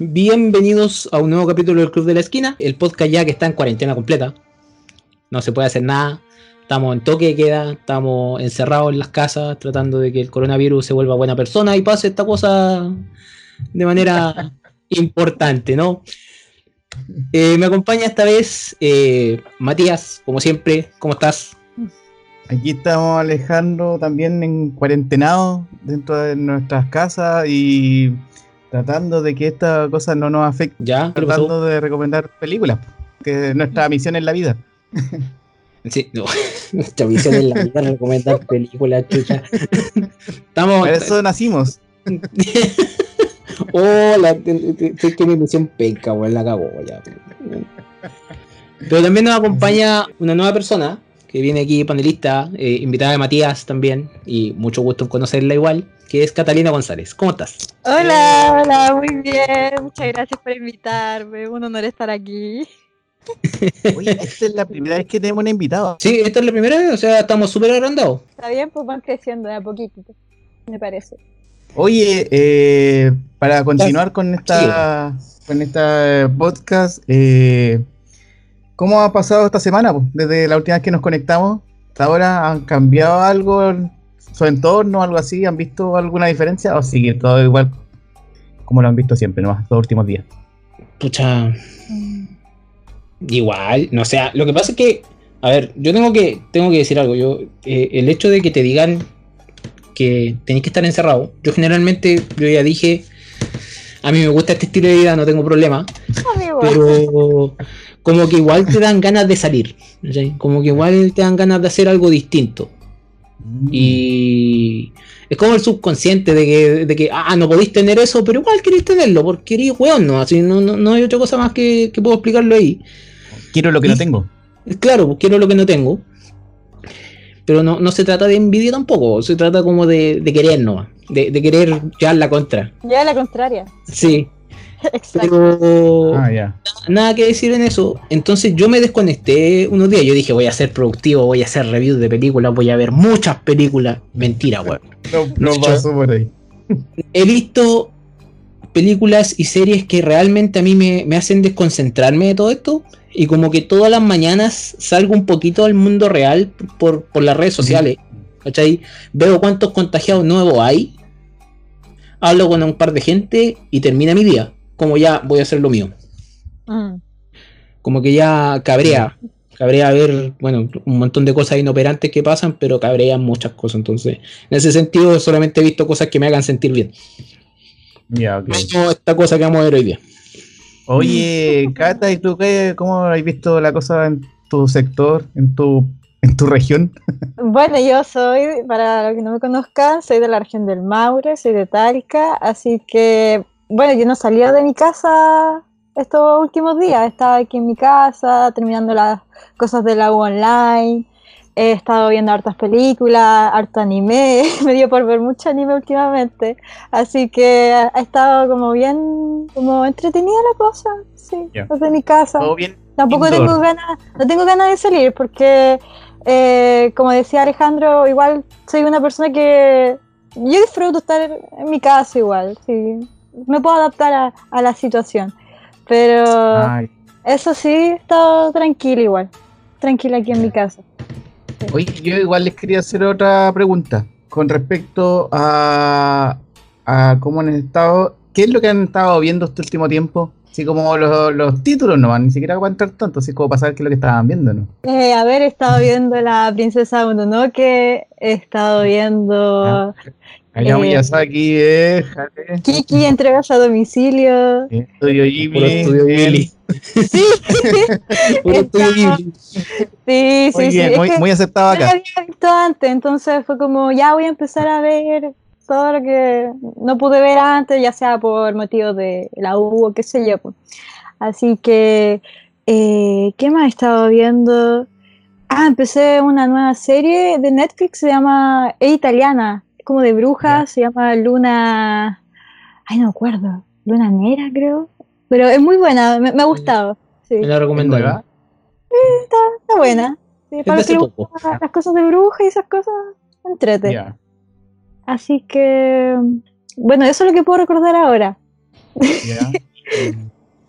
Bienvenidos a un nuevo capítulo del Club de la Esquina, el podcast ya que está en cuarentena completa. No se puede hacer nada. Estamos en toque de queda, estamos encerrados en las casas tratando de que el coronavirus se vuelva buena persona y pase esta cosa de manera importante, ¿no? Eh, me acompaña esta vez eh, Matías, como siempre. ¿Cómo estás? Aquí estamos Alejandro también en cuarentenado dentro de nuestras casas y tratando de que esta cosa no nos afecte. ¿Ya? ¿Qué le Tratando de recomendar películas, que es nuestra misión en la vida. Sí, no. Nuestra visión es la vida recomendar películas, chucha. Estamos. Para eso nacimos. Hola, sé que mi misión penca, weón, la cagó, ya. Pero también nos acompaña una nueva persona que viene aquí, panelista, eh, invitada de Matías también, y mucho gusto en conocerla igual, que es Catalina González. ¿Cómo estás? Hola, hola, muy bien. Muchas gracias por invitarme. Un honor estar aquí. Oye, esta es la primera vez que tenemos un invitado. Sí, esta es la primera vez, o sea, estamos súper agrandados. Está bien, pues van creciendo de a poquito, me parece. Oye, eh, para continuar con esta con esta podcast, eh, ¿cómo ha pasado esta semana? po? Desde la última vez que nos conectamos, hasta ahora, ¿han cambiado algo en su entorno, algo así? ¿Han visto alguna diferencia? ¿O sigue todo igual como lo han visto siempre, nomás, los últimos días? Pucha, igual, no sé, lo que pasa es que, a ver, yo tengo que, tengo que decir algo, yo, eh, el hecho de que te digan que tenéis que estar encerrado, yo generalmente, yo ya dije, a mí me gusta este estilo de vida, no tengo problema, Amigo. pero como que igual te dan ganas de salir, ¿sí? como que igual te dan ganas de hacer algo distinto. Y es como el subconsciente de que, de que ah, no podéis tener eso, pero igual queréis tenerlo, porque eres weón, no, así, no, no, no hay otra cosa más que, que puedo explicarlo ahí. Quiero lo que no tengo. Claro, pues quiero lo que no tengo. Pero no, no se trata de envidia tampoco, se trata como de, de querer nomás, de, de querer ya la contra. Ya la contraria. Sí, Exacto. pero Ah, ya. nada que decir en eso. Entonces yo me desconecté unos días. Yo dije, voy a ser productivo, voy a hacer reviews de películas, voy a ver muchas películas. Mentira, weón. No, no pasó por ahí. He visto películas y series que realmente a mí me, me hacen desconcentrarme de todo esto. Y como que todas las mañanas salgo un poquito al mundo real por, por las redes sociales. ¿Cachai? Veo cuántos contagiados nuevos hay. Hablo con un par de gente y termina mi día. Como ya voy a hacer lo mío. Mm. como que ya cabrea. Cabrea ver, bueno, un montón de cosas inoperantes que pasan, pero cabrean muchas cosas. Entonces, en ese sentido, solamente he visto cosas que me hagan sentir bien. Ya, ok. Como esta cosa que vamos a ver hoy día. Oye, Cata, ¿y tú qué? ¿Cómo has visto la cosa en tu sector, en tu, en tu región? Bueno, yo soy, para los que no me conozcan, soy de la región del Maule, soy de Talca, así que, bueno, yo no salía de mi casa estos últimos días, estaba aquí en mi casa terminando las cosas de la U online, he estado viendo hartas películas, harto anime, me dio por ver mucho anime últimamente, así que ha estado como bien, como entretenida la cosa, sí, desde mi casa. ¿Todo bien? Tampoco Indoor. tengo ganas, no tengo ganas de salir porque, eh, como decía Alejandro, igual soy una persona que yo disfruto estar en mi casa igual, sí, me puedo adaptar a, a la situación, pero Ay, eso sí, he estado tranquila igual, tranquila aquí en mi casa. Oye, yo igual les quería hacer otra pregunta con respecto a, a cómo han estado, qué es lo que han estado viendo este último tiempo, así como los, los títulos no van ni siquiera a aguantar tanto, así como para saber qué es lo que estaban viendo, ¿no? Eh, a ver, he estado viendo La Princesa Mononoke, he estado viendo Ah, Hayao Eh, Miyazaki, eh, Kiki entregas a domicilio. Estudio Ghibli, estudio. Ghibli. Sí, sí, sí, Muy sí. es muy, que- muy aceptado no lo acá. había visto antes, entonces fue como, ya voy a empezar a ver todo lo que no pude ver antes, ya sea por motivos de la U o qué sé yo. pues. Así que, eh, ¿qué más he estado viendo? Ah, empecé una nueva serie de Netflix, se llama, es italiana, es como de brujas, se llama Luna, ay no me acuerdo, Luna Negra creo, pero es muy buena, me, me ha gustado. Sí, Me la recomendaron. ¿Nueva? está buena. Sí, Es para que gustan las cosas de brujas y esas cosas, entrete. Ya. Así que, bueno, eso es lo que puedo recordar ahora. Ya.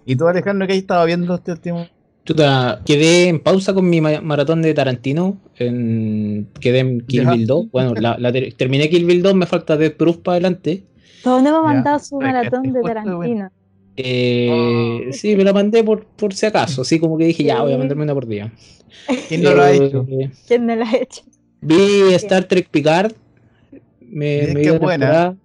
¿Y tú, Alejandro, qué has estado viendo este último? Chuta, quedé en pausa con mi ma- maratón de Tarantino. En, quedé en Kill. Bill 2. Bueno, la, la ter- terminé Kill Bill 2, me falta Death Proof para adelante. ¿Dónde me ha Ya. mandado su maratón de Tarantino? Eh, Oh. Sí, me la mandé por, por si acaso. Así como que dije, ya voy a mandarme una por día. ¿Quién no lo ha Eh, hecho? ¿Quién me la ha hecho? Vi Star Trek Picard. Me, me dio buena.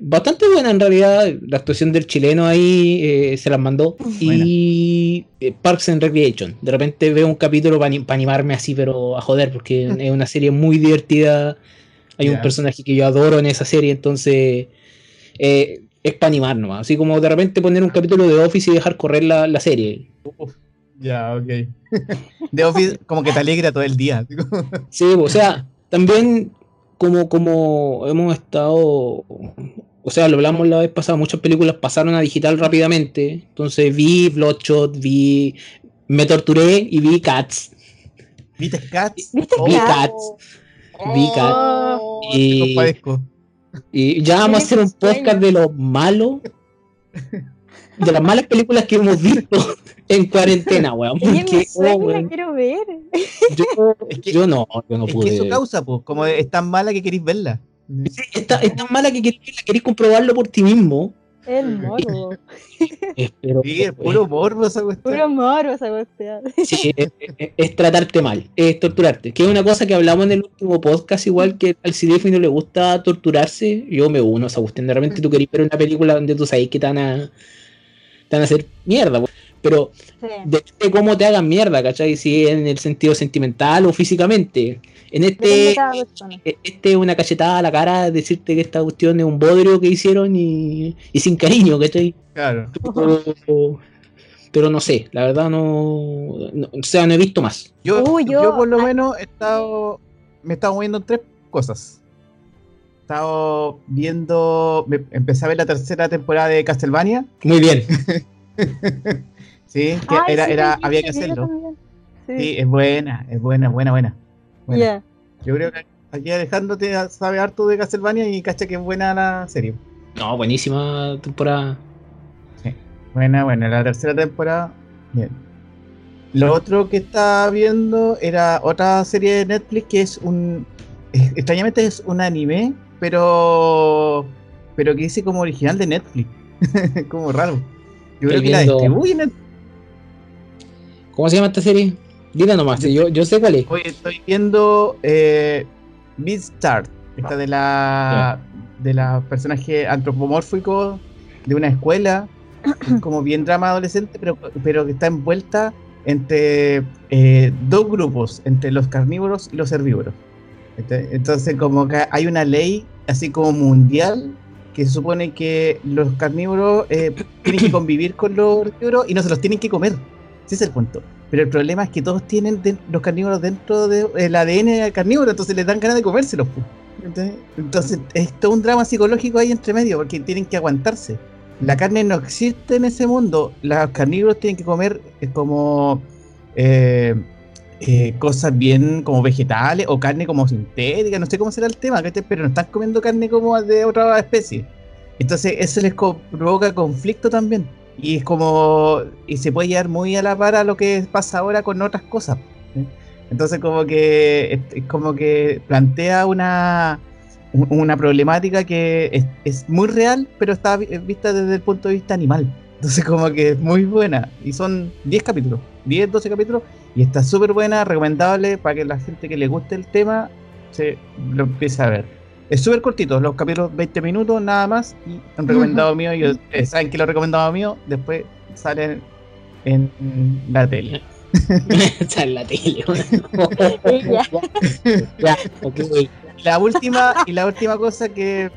Bastante buena en realidad. La actuación del chileno ahí eh, se las mandó. Y eh, Parks and Recreation. De repente veo un capítulo para animarme así, pero a joder, porque es una serie muy divertida. Hay un personaje que yo adoro en esa serie, entonces eh, es para animar nomás. Así como de repente poner un capítulo de Office y dejar correr la, la serie. Uf, ya, ok. The Office como que te alegra todo el día. Sí, o sea, también como, como hemos estado, o sea, lo hablamos la vez pasada, muchas películas pasaron a digital rápidamente, entonces vi Bloodshot, vi, me torturé y vi Cats. ¿Viste Cats? ¿Viste Oh, Vi Cats? Cats, vi Cats. Oh, Y-. Y ya vamos a hacer un podcast de lo malo, de las malas películas que hemos visto en cuarentena, weón. Porque, oh, y la weón, quiero ver. yo, Es que- yo no, yo no es pude. que eso causa, pues, como es tan mala que queréis verla. Sí, está- es tan mala que querés, querés comprobarlo por ti mismo. El morbo. Eh, Sí, es puro morbo esa cuestión. Puro morbo esa cuestión. Sí, es, es- es tratarte mal, es torturarte. Que es una cosa que hablamos en el último podcast, igual que al CDF no le gusta torturarse, yo me uno a esa cuestión. De repente tú querés ver una película donde tú sabes que te van a, te van a hacer mierda, po. Pero Sí. depende cómo te hagan mierda, ¿cachai? Si en el sentido sentimental o físicamente. En este, persona. este es una cachetada a la cara, decirte que esta cuestión es un bodrio que hicieron y, y sin cariño, ¿cachai? Claro. Pero, pero no sé, la verdad no, no- O sea, no he visto más. Yo, yo, yo- por lo ah. menos he estado. Me he estado moviendo en tres cosas. He estado viendo. me- empecé a ver la tercera temporada de Castlevania. Muy bien. Sí, que Ay, era, sí, era, había que hacerlo. Sí, Sí. es buena, es buena, buena, buena. buena. Ya. Yo creo que aquí Alejandro te sabe harto de Castlevania y cacha que es buena la serie. No, buenísima temporada. Buena, buena, la tercera temporada. Bien. Lo otro que estaba viendo era otra serie de Netflix que es un. Extrañamente es un anime, pero. Pero que dice como original de Netflix. como raro. Yo creo que la distribuye Netflix. ¿Cómo se llama esta serie? Dila nomás, Yo- yo, yo sé cuál es. Hoy estoy viendo eh, Beastars, esta de la de la personaje antropomórfico de una escuela, como bien drama adolescente, pero, pero que está envuelta entre eh, dos grupos, entre los carnívoros y los herbívoros. Este- Entonces, como que hay una ley así como mundial que se supone que los carnívoros eh, tienen que convivir con los herbívoros y no se los tienen que comer. Ese es el punto. Pero el problema es que todos tienen de- los carnívoros dentro del ADN carnívoro, entonces les dan ganas de comérselos. Entonces es todo un drama psicológico ahí entre medio, porque tienen que aguantarse. La carne no existe en ese mundo. Los carnívoros tienen que comer eh, como eh, eh, cosas bien como vegetales o carne como sintética, no sé cómo será el tema, pero no están comiendo carne como de otra especie. Entonces eso les provoca conflicto también. Y es como. Y se puede llevar muy a la par a lo que pasa ahora con otras cosas. Entonces, como que. Es, como que plantea una. un- Una problemática que es, muy real, pero está vi- vista desde el punto de vista animal. Entonces, como que es muy buena. Y son 10 capítulos, 10, 12 capítulos. Y está súper buena, recomendable para que la gente que le guste el tema se lo empiece a ver. Es súper cortito, los capítulos 20 minutos nada más. Y un recomendado mío, y ustedes saben que lo recomendado mío después sale en la tele. Está en la tele. Ya. ya, ok. La última, y la última cosa que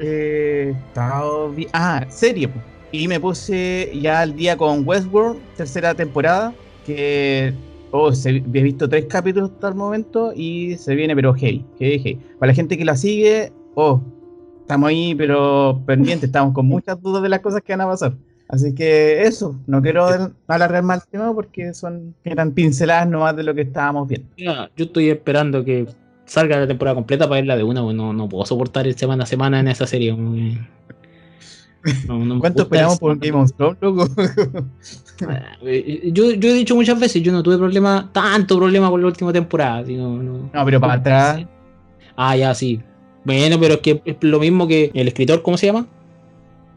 eh, estaba ah, serie. Y me puse ya al día con Westworld, tercera temporada, que oh, se- he visto tres capítulos hasta el momento y se viene pero heavy, heavy, heavy. Para la gente que la sigue, oh, estamos ahí pero pendientes, estamos con muchas dudas de las cosas que van a pasar. Así que eso, no quiero alargar más el tema porque son eran pinceladas nomás de lo que estábamos viendo. Yo estoy esperando que salga la temporada completa para verla de una, no, no puedo soportar el semana a semana en esa serie. No, no me ¿Cuánto gusta esperamos por Game of Thrones, loco? Eh, Yo, yo he dicho muchas veces, yo no tuve problema, tanto problema con la última temporada. si no- no- pero para atrás. Ah, ya, sí. Bueno, pero es que es lo mismo que el escritor, ¿cómo se llama?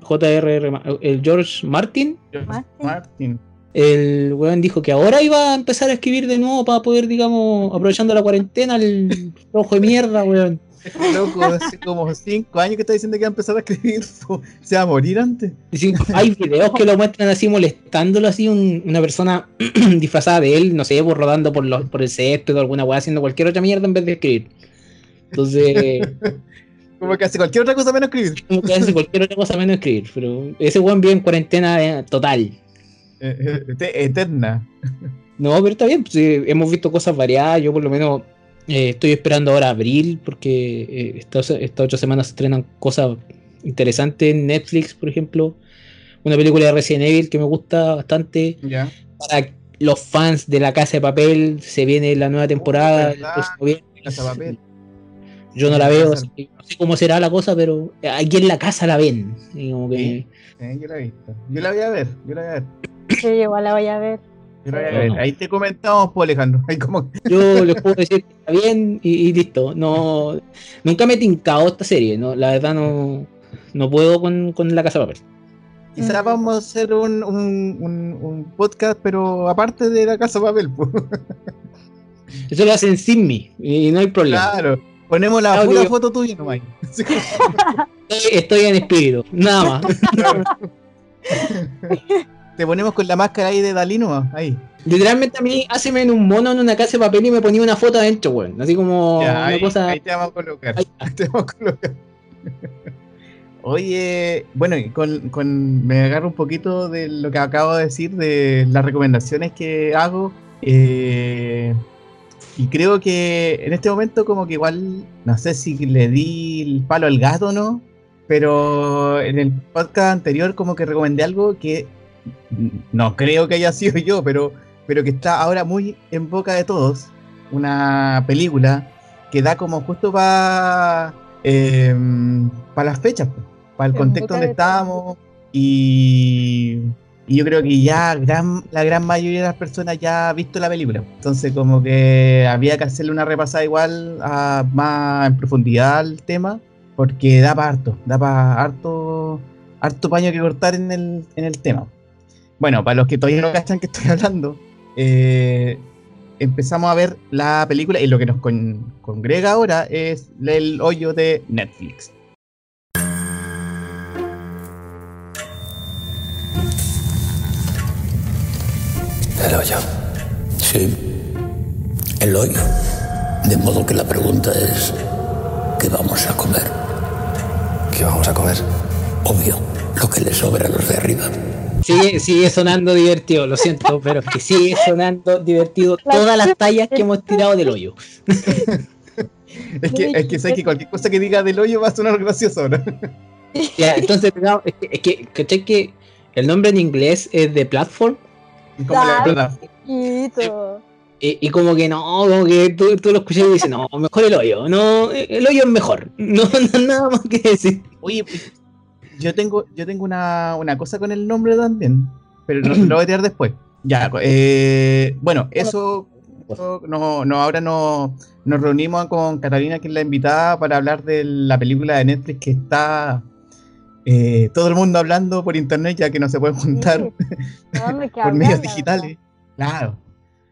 J.R.R. El George Martin. Martin. Martin. El weón dijo que ahora iba a empezar a escribir de nuevo para poder, digamos, aprovechando la cuarentena, el ojo de mierda, weón. Loco hace como 5 años que está diciendo que va a empezar a escribir. Se va a morir antes. Sí, hay videos que lo muestran así molestándolo así un- una persona disfrazada de él, no sé, pues, rodando por, los, por el césped o alguna weá haciendo cualquier otra mierda en vez de escribir. Entonces, Como que hace cualquier otra cosa menos escribir. como que hace cualquier otra cosa menos escribir. Pero ese weón vive en cuarentena eh, total. Eh, eh, eterna. No, pero está bien, pues, hemos visto cosas variadas. Yo por lo menos eh, estoy esperando ahora abril porque eh, estas, estas ocho semanas se estrenan cosas interesantes en Netflix, por ejemplo. Una película de Resident Evil que me gusta bastante. Para los fans de La Casa de Papel se viene la nueva temporada. Oh, ¿verdad? el 12 de noviembre. Casa de papel. Yo no la veo, así que no sé cómo será la cosa, pero aquí en la casa la ven. Y como que- Sí. Yo la he visto. Yo la voy a ver. Yo la voy a ver. Sí, igual la voy a ver. Ahí te comentamos, pues, Alejandro. Ahí como. Yo les puedo decir que está bien y, y listo. No, nunca me he tincado esta serie, ¿no? La verdad no, no puedo con, con la casa de papel. Quizás Mm. vamos a hacer un, un, un, un podcast, pero aparte de la casa de papel, pues. Eso lo hacen sin mí y no hay problema. Claro. Ponemos la Claro, pura yo- foto tuya nomás. Estoy, estoy en espíritu, nada más. Te ponemos con la máscara ahí de Dalí nomás. Ahí. Literalmente a mí, haceme en un mono en una casa de papel y me ponía una foto adentro, weón. Así como Ya, una ahí, cosa. ahí te vamos a colocar. Ahí te vamos a colocar. Oye, bueno, con, con- me agarro un poquito de lo que acabo de decir, de las recomendaciones que hago. eh, y creo que en este momento como que igual, no sé si le di el palo al gato o no, pero en el podcast anterior como que recomendé algo que no creo que haya sido yo, pero, pero que está ahora muy en boca de todos. Una película que da como justo para para las fechas, para el En contexto donde estábamos y, y yo creo que ya gran, la gran mayoría de las personas ya ha visto la película. Entonces como que había que hacerle una repasada igual a, más en profundidad al tema porque da para harto, da para harto, harto paño que cortar en el, en el tema. Bueno, para los que todavía no cachan que estoy hablando, eh, empezamos a ver la película y lo que nos con- congrega ahora es el hoyo de Netflix. El hoyo. Sí, el hoyo. De modo que la pregunta es, ¿qué vamos a comer? ¿Qué vamos a comer? Obvio, lo que le sobra a los de arriba. Sigue, sigue sonando divertido, lo siento, pero es que sigue sonando divertido todas las tallas que hemos tirado del hoyo. Es que, es que sé que cualquier cosa que diga del hoyo va a sonar gracioso ahora. Ya, entonces, es que, es que, ¿cachai que el nombre en inglés es de platform? Como la. Y, y como que no, como que tú, tú lo escuchas y dices, no, mejor el hoyo, no, el hoyo es mejor, no, no nada más que decir. Oye, pues, yo tengo, yo tengo una, una cosa con el nombre también, pero no, lo voy a tirar después. Ya, eh, bueno, eso, no, no, ahora no, nos reunimos con Catalina, que es la invitada, para hablar de la película de Netflix que está eh, todo el mundo hablando por internet, ya que no se puede juntar No, por medios digitales. Claro.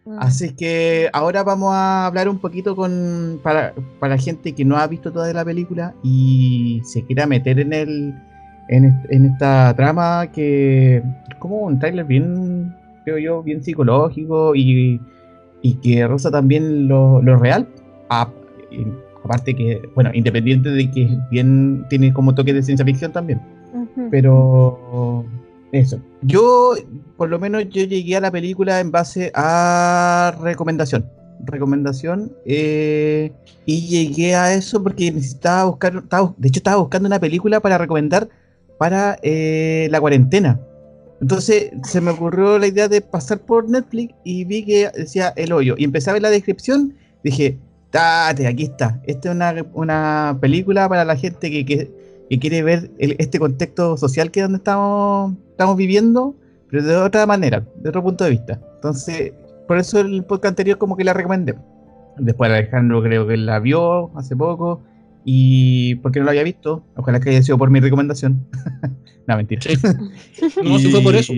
Mm. Así que ahora vamos a hablar un poquito con para, para gente que no ha visto toda la película y se quiera meter en el en, est- en esta trama que es como un tráiler bien creo yo bien psicológico y, y que roza también lo, lo real A- y aparte que bueno independiente de que bien tiene como toque de ciencia ficción también pero eso. Yo, por lo menos, yo llegué a la película en base a recomendación. Recomendación. eh, y llegué a eso porque necesitaba buscar. estaba- de hecho, estaba buscando una película para recomendar para eh, la cuarentena. Entonces se me ocurrió la idea de pasar por Netflix y vi que decía El Hoyo. Y empecé a ver la descripción. Dije, date, aquí está. Esta es una, una película para la gente que, que, quiere ver este contexto social que donde estamos, estamos viviendo, pero de otra manera, de otro punto de vista. Entonces, por eso el podcast anterior como que la recomendé. Después Alejandro creo que la vio hace poco y porque no lo había visto, ojalá que haya sido por mi recomendación. no, mentira. Sí. No, si fue por eso.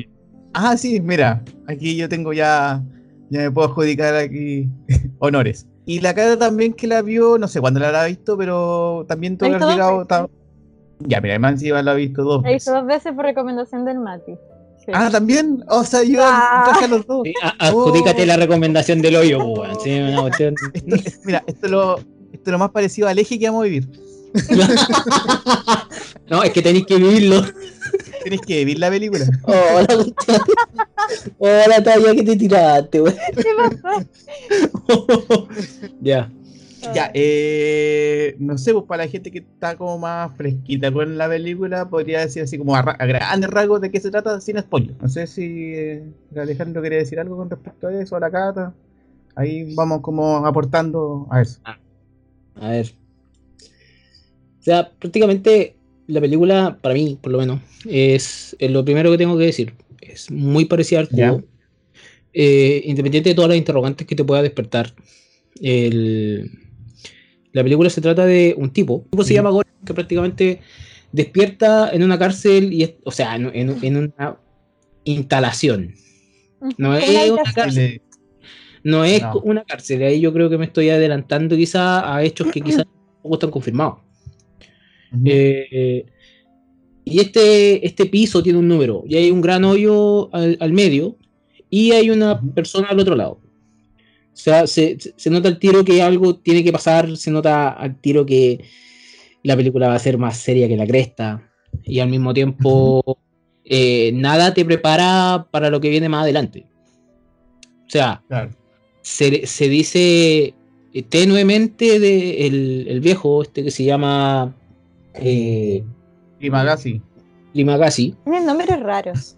Ah, sí, mira, aquí yo tengo ya, ya me puedo adjudicar aquí honores. Y la cara también que la vio, no sé cuándo la habrá visto, pero también todo ¿La haber llegado. ta- Ya, mira, además sí la ha visto dos La hizo veces. dos veces por recomendación del Mati. Sí. Ah, también. O sea, yo Ah. traje a los dos. Sí, adjudícate Oh. la recomendación del hoyo, weón. Sí, una cuestión- Esto mira, esto es, lo, esto es lo más parecido al eje que vamos a vivir. no, es que tenéis que vivirlo. Tienes que vivir la película. Oh, la cuestión. Oh, la talla que te tiraste, weón. ¿Qué pasó? ya. Ya, eh, no sé, pues para la gente que está como más fresquita con la película, podría decir así como a, ra- a grandes rasgos de qué se trata sin spoiler. No sé si eh, Alejandro quiere decir algo con respecto a eso, a la cata. Ahí vamos como aportando a eso. A ver. O sea, prácticamente la película, para mí, por lo menos, es, es lo primero que tengo que decir. Es muy parecida al juego. Eh, independiente de todas las interrogantes que te pueda despertar. el- la película se trata de un tipo. Un tipo se Ujú. llama Gordon, que prácticamente despierta en una cárcel y es- o sea, en, en- en una instalación. No es una cárcel. No es No. una cárcel, ahí yo creo que me estoy adelantando quizá a hechos que quizás tampoco están confirmados. Eh, y este, este piso tiene un número, y hay un gran hoyo al, al medio, y hay una persona al otro lado. O sea, se, se- nota al tiro que algo tiene que pasar, se nota al tiro que la película va a ser más seria que la cresta, y al mismo tiempo eh, nada te prepara para lo que viene más adelante. O sea, Claro. Se, se dice eh, tenuemente de el, el viejo, este que se llama eh, Y Magasi. Limagasi. Tienen nombres raros.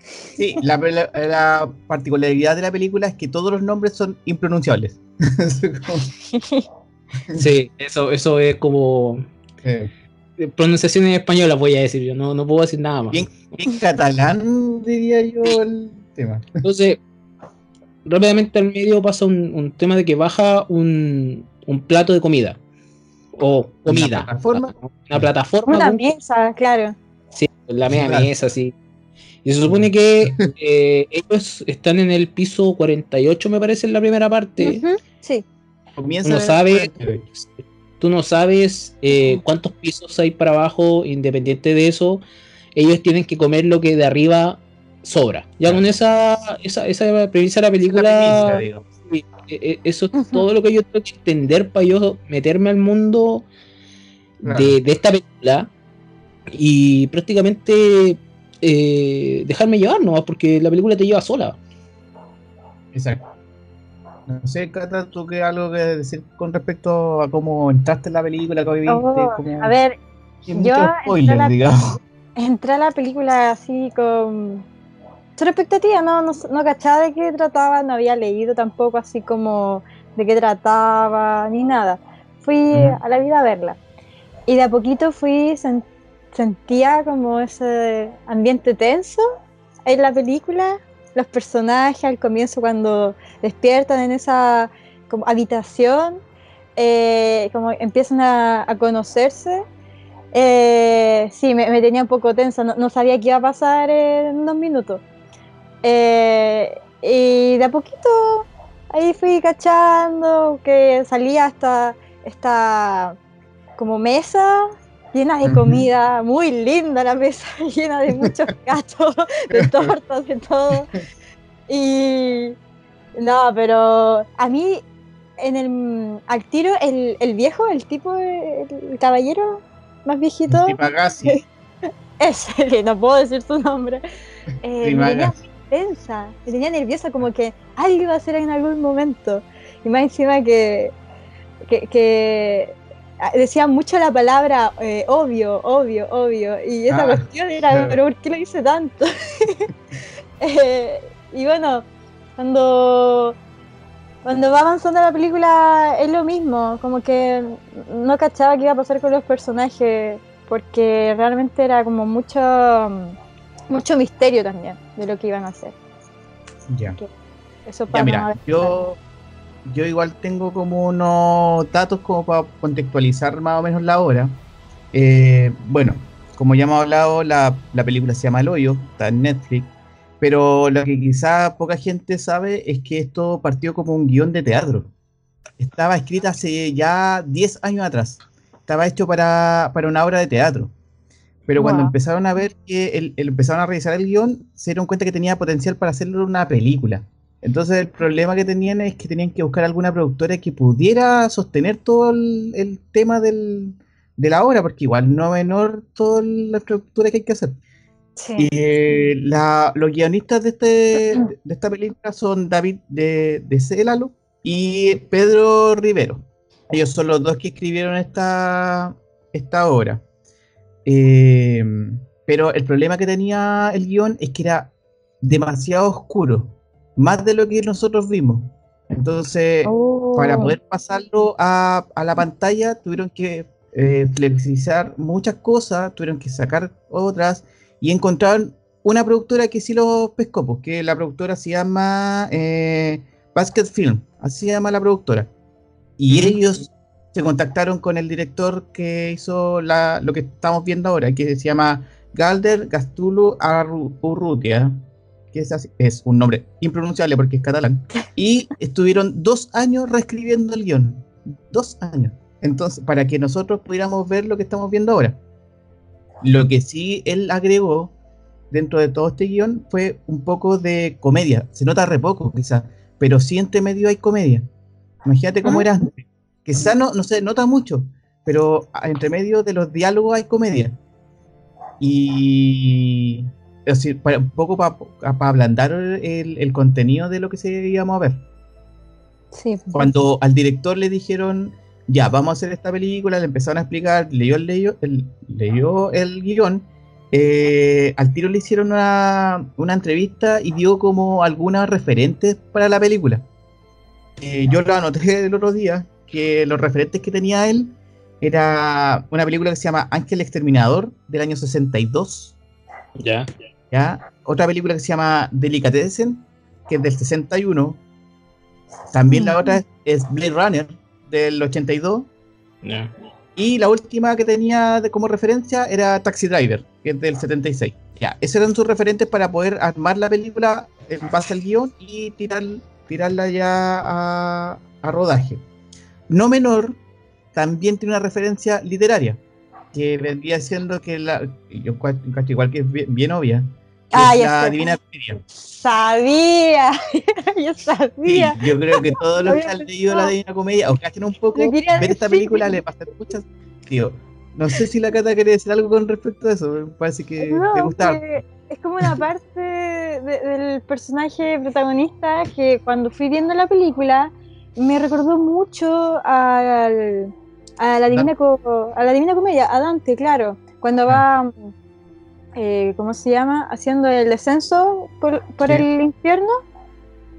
Sí, la, la- la particularidad de la película es que todos los nombres son impronunciables. Sí, eso, eso es como eh, eh, pronunciaciones españolas, voy a decir yo, no, no puedo decir nada más. bien, bien catalán, diría yo, el tema. Entonces, rápidamente al medio pasa un, un tema de que baja un, un plato de comida. O comida. plataforma? Una plataforma. Una mesa, claro. Sí, la media Claro. mesa, sí. Y se supone que eh, ellos están en el piso 48, me parece, en la primera parte. Sí. Comienza Uno en el sabe- 48. Tú no sabes eh, cuántos pisos hay para abajo, independiente de eso. Ellos tienen que comer lo que de arriba sobra. Ya con esa, esa, esa premisa de la película, eh, eh, eso es todo lo que yo tengo que entender para yo meterme al mundo Claro. de, de esta película y prácticamente eh, dejarme llevar nomás, porque la película te lleva sola. Exacto. No sé, Cata, ¿tú qué algo que decir con respecto a cómo entraste en la película que viste? Oh, Cómo- a ver, yo mucho entré spoiler, a la- entré a la película así con cero expectativa, no, no, no cachaba de qué trataba, no había leído tampoco así como de qué trataba, ni nada. Fui a la vida a verla. Y de a poquito fui, sen- sentía como ese ambiente tenso en la película, los personajes al comienzo cuando despiertan en esa como habitación, eh, como empiezan a, a conocerse. Eh, sí, me, me tenía un poco tensa, no, no sabía qué iba a pasar en unos minutos. Eh, y de a poquito ahí fui cachando que salía hasta esta como mesa llena de comida, muy linda la mesa, llena de muchos gatos, de tortas, de todo. Y no, pero a mí en el al tiro el, el viejo, el tipo, el, el caballero más viejito, Sí, Pagasi. ese que no puedo decir su nombre, eh, me tensa, me tenía nerviosa como que algo iba a hacer en algún momento. Y más encima que, que, que decía mucho la palabra eh, obvio, obvio, obvio. Y esa Ah, cuestión era, pero ¿por qué lo hice tanto? Eh, y bueno, cuando, cuando va avanzando la película es lo mismo, como que no cachaba qué iba a pasar con los personajes porque realmente era como mucho, mucho misterio también de lo que iban a hacer. Ya. Eso Ya, para mira, yo, yo igual tengo como unos datos como para contextualizar más o menos la obra. Eh, bueno, como ya hemos hablado, la, la película se llama El Hoyo, está en Netflix, pero lo que quizá poca gente sabe es que esto partió como un guion de teatro. Estaba escrita hace ya 10 años atrás. Estaba hecho para, para una obra de teatro. Pero cuando Wow. empezaron a ver que el, el- empezaron a revisar el guion, se dieron cuenta que tenía potencial para hacerlo una película. Entonces el problema que tenían es que tenían que buscar alguna productora que pudiera sostener todo el, el tema del, de la obra, porque igual no menor toda la estructura que hay que hacer. Sí. Y eh, la- los guionistas de, este, de esta película son David de, de Célalo y Pedro Rivero. Ellos son los dos que escribieron esta, esta obra. Eh, pero el problema que tenía el guion es que era demasiado oscuro, más de lo que nosotros vimos. Entonces, Oh. para poder pasarlo a, a la pantalla tuvieron que eh, flexibilizar muchas cosas, tuvieron que sacar otras y encontraron una productora que sí los pescó, porque la productora se llama eh, Basket Film, así se llama la productora. Y ellos se contactaron con el director que hizo la- lo que estamos viendo ahora, que se llama Galder Gastulu Urrutia, que es, así- es un nombre impronunciable porque es catalán. Y estuvieron dos años reescribiendo el guion. Dos años. Entonces, para que nosotros pudiéramos ver lo que estamos viendo ahora. Lo que sí él agregó dentro de todo este guion fue un poco de comedia. Se nota re poco, quizás, pero sí entre medio hay comedia. Imagínate cómo era antes. Quizás no, no se nota mucho, pero entre medio de los diálogos hay comedia. Y. Es decir, para, un poco para ablandar el, el contenido de lo que se íbamos a ver Sí. cuando al director le dijeron, ya, vamos a hacer esta película, le empezaron a explicar, leyó el, leyó el, leyó el guion, eh, al tiro le hicieron una, una entrevista y dio como algunas referentes para la película. Eh, yo lo anoté el otro día, que los referentes que tenía él era una película que se llama Ángel Exterminador del año 62, Ya. ¿ya? Otra película que se llama Delicatessen, que es del 61. También la otra es Blade Runner, del 82. Ya. Y la última que tenía de- como referencia era Taxi Driver, que es del 76. Ya, esos eran sus referentes para poder armar la película en base al guion y tirar, tirarla ya a, a rodaje. No menor, también tiene una referencia literaria, que vendría siendo que la. Yo encuentro igual que es bien, bien obvia. Ah, es la sé. Divina Comedia. Sabía, yo Sí, sabía. yo creo que todos los que han leído la. Divina Comedia o cachen un poco, ver esta película le pasa muchas. Tío, no sé si la Cata quiere decir algo con respecto a eso. Me parece que No, te gusta. que es como una parte de- del personaje protagonista que cuando fui viendo la película me recordó mucho al- a, la Divina Co- a la Divina Comedia, a Dante, claro, cuando va, eh, ¿cómo se llama? Haciendo el descenso por, por Sí. el infierno.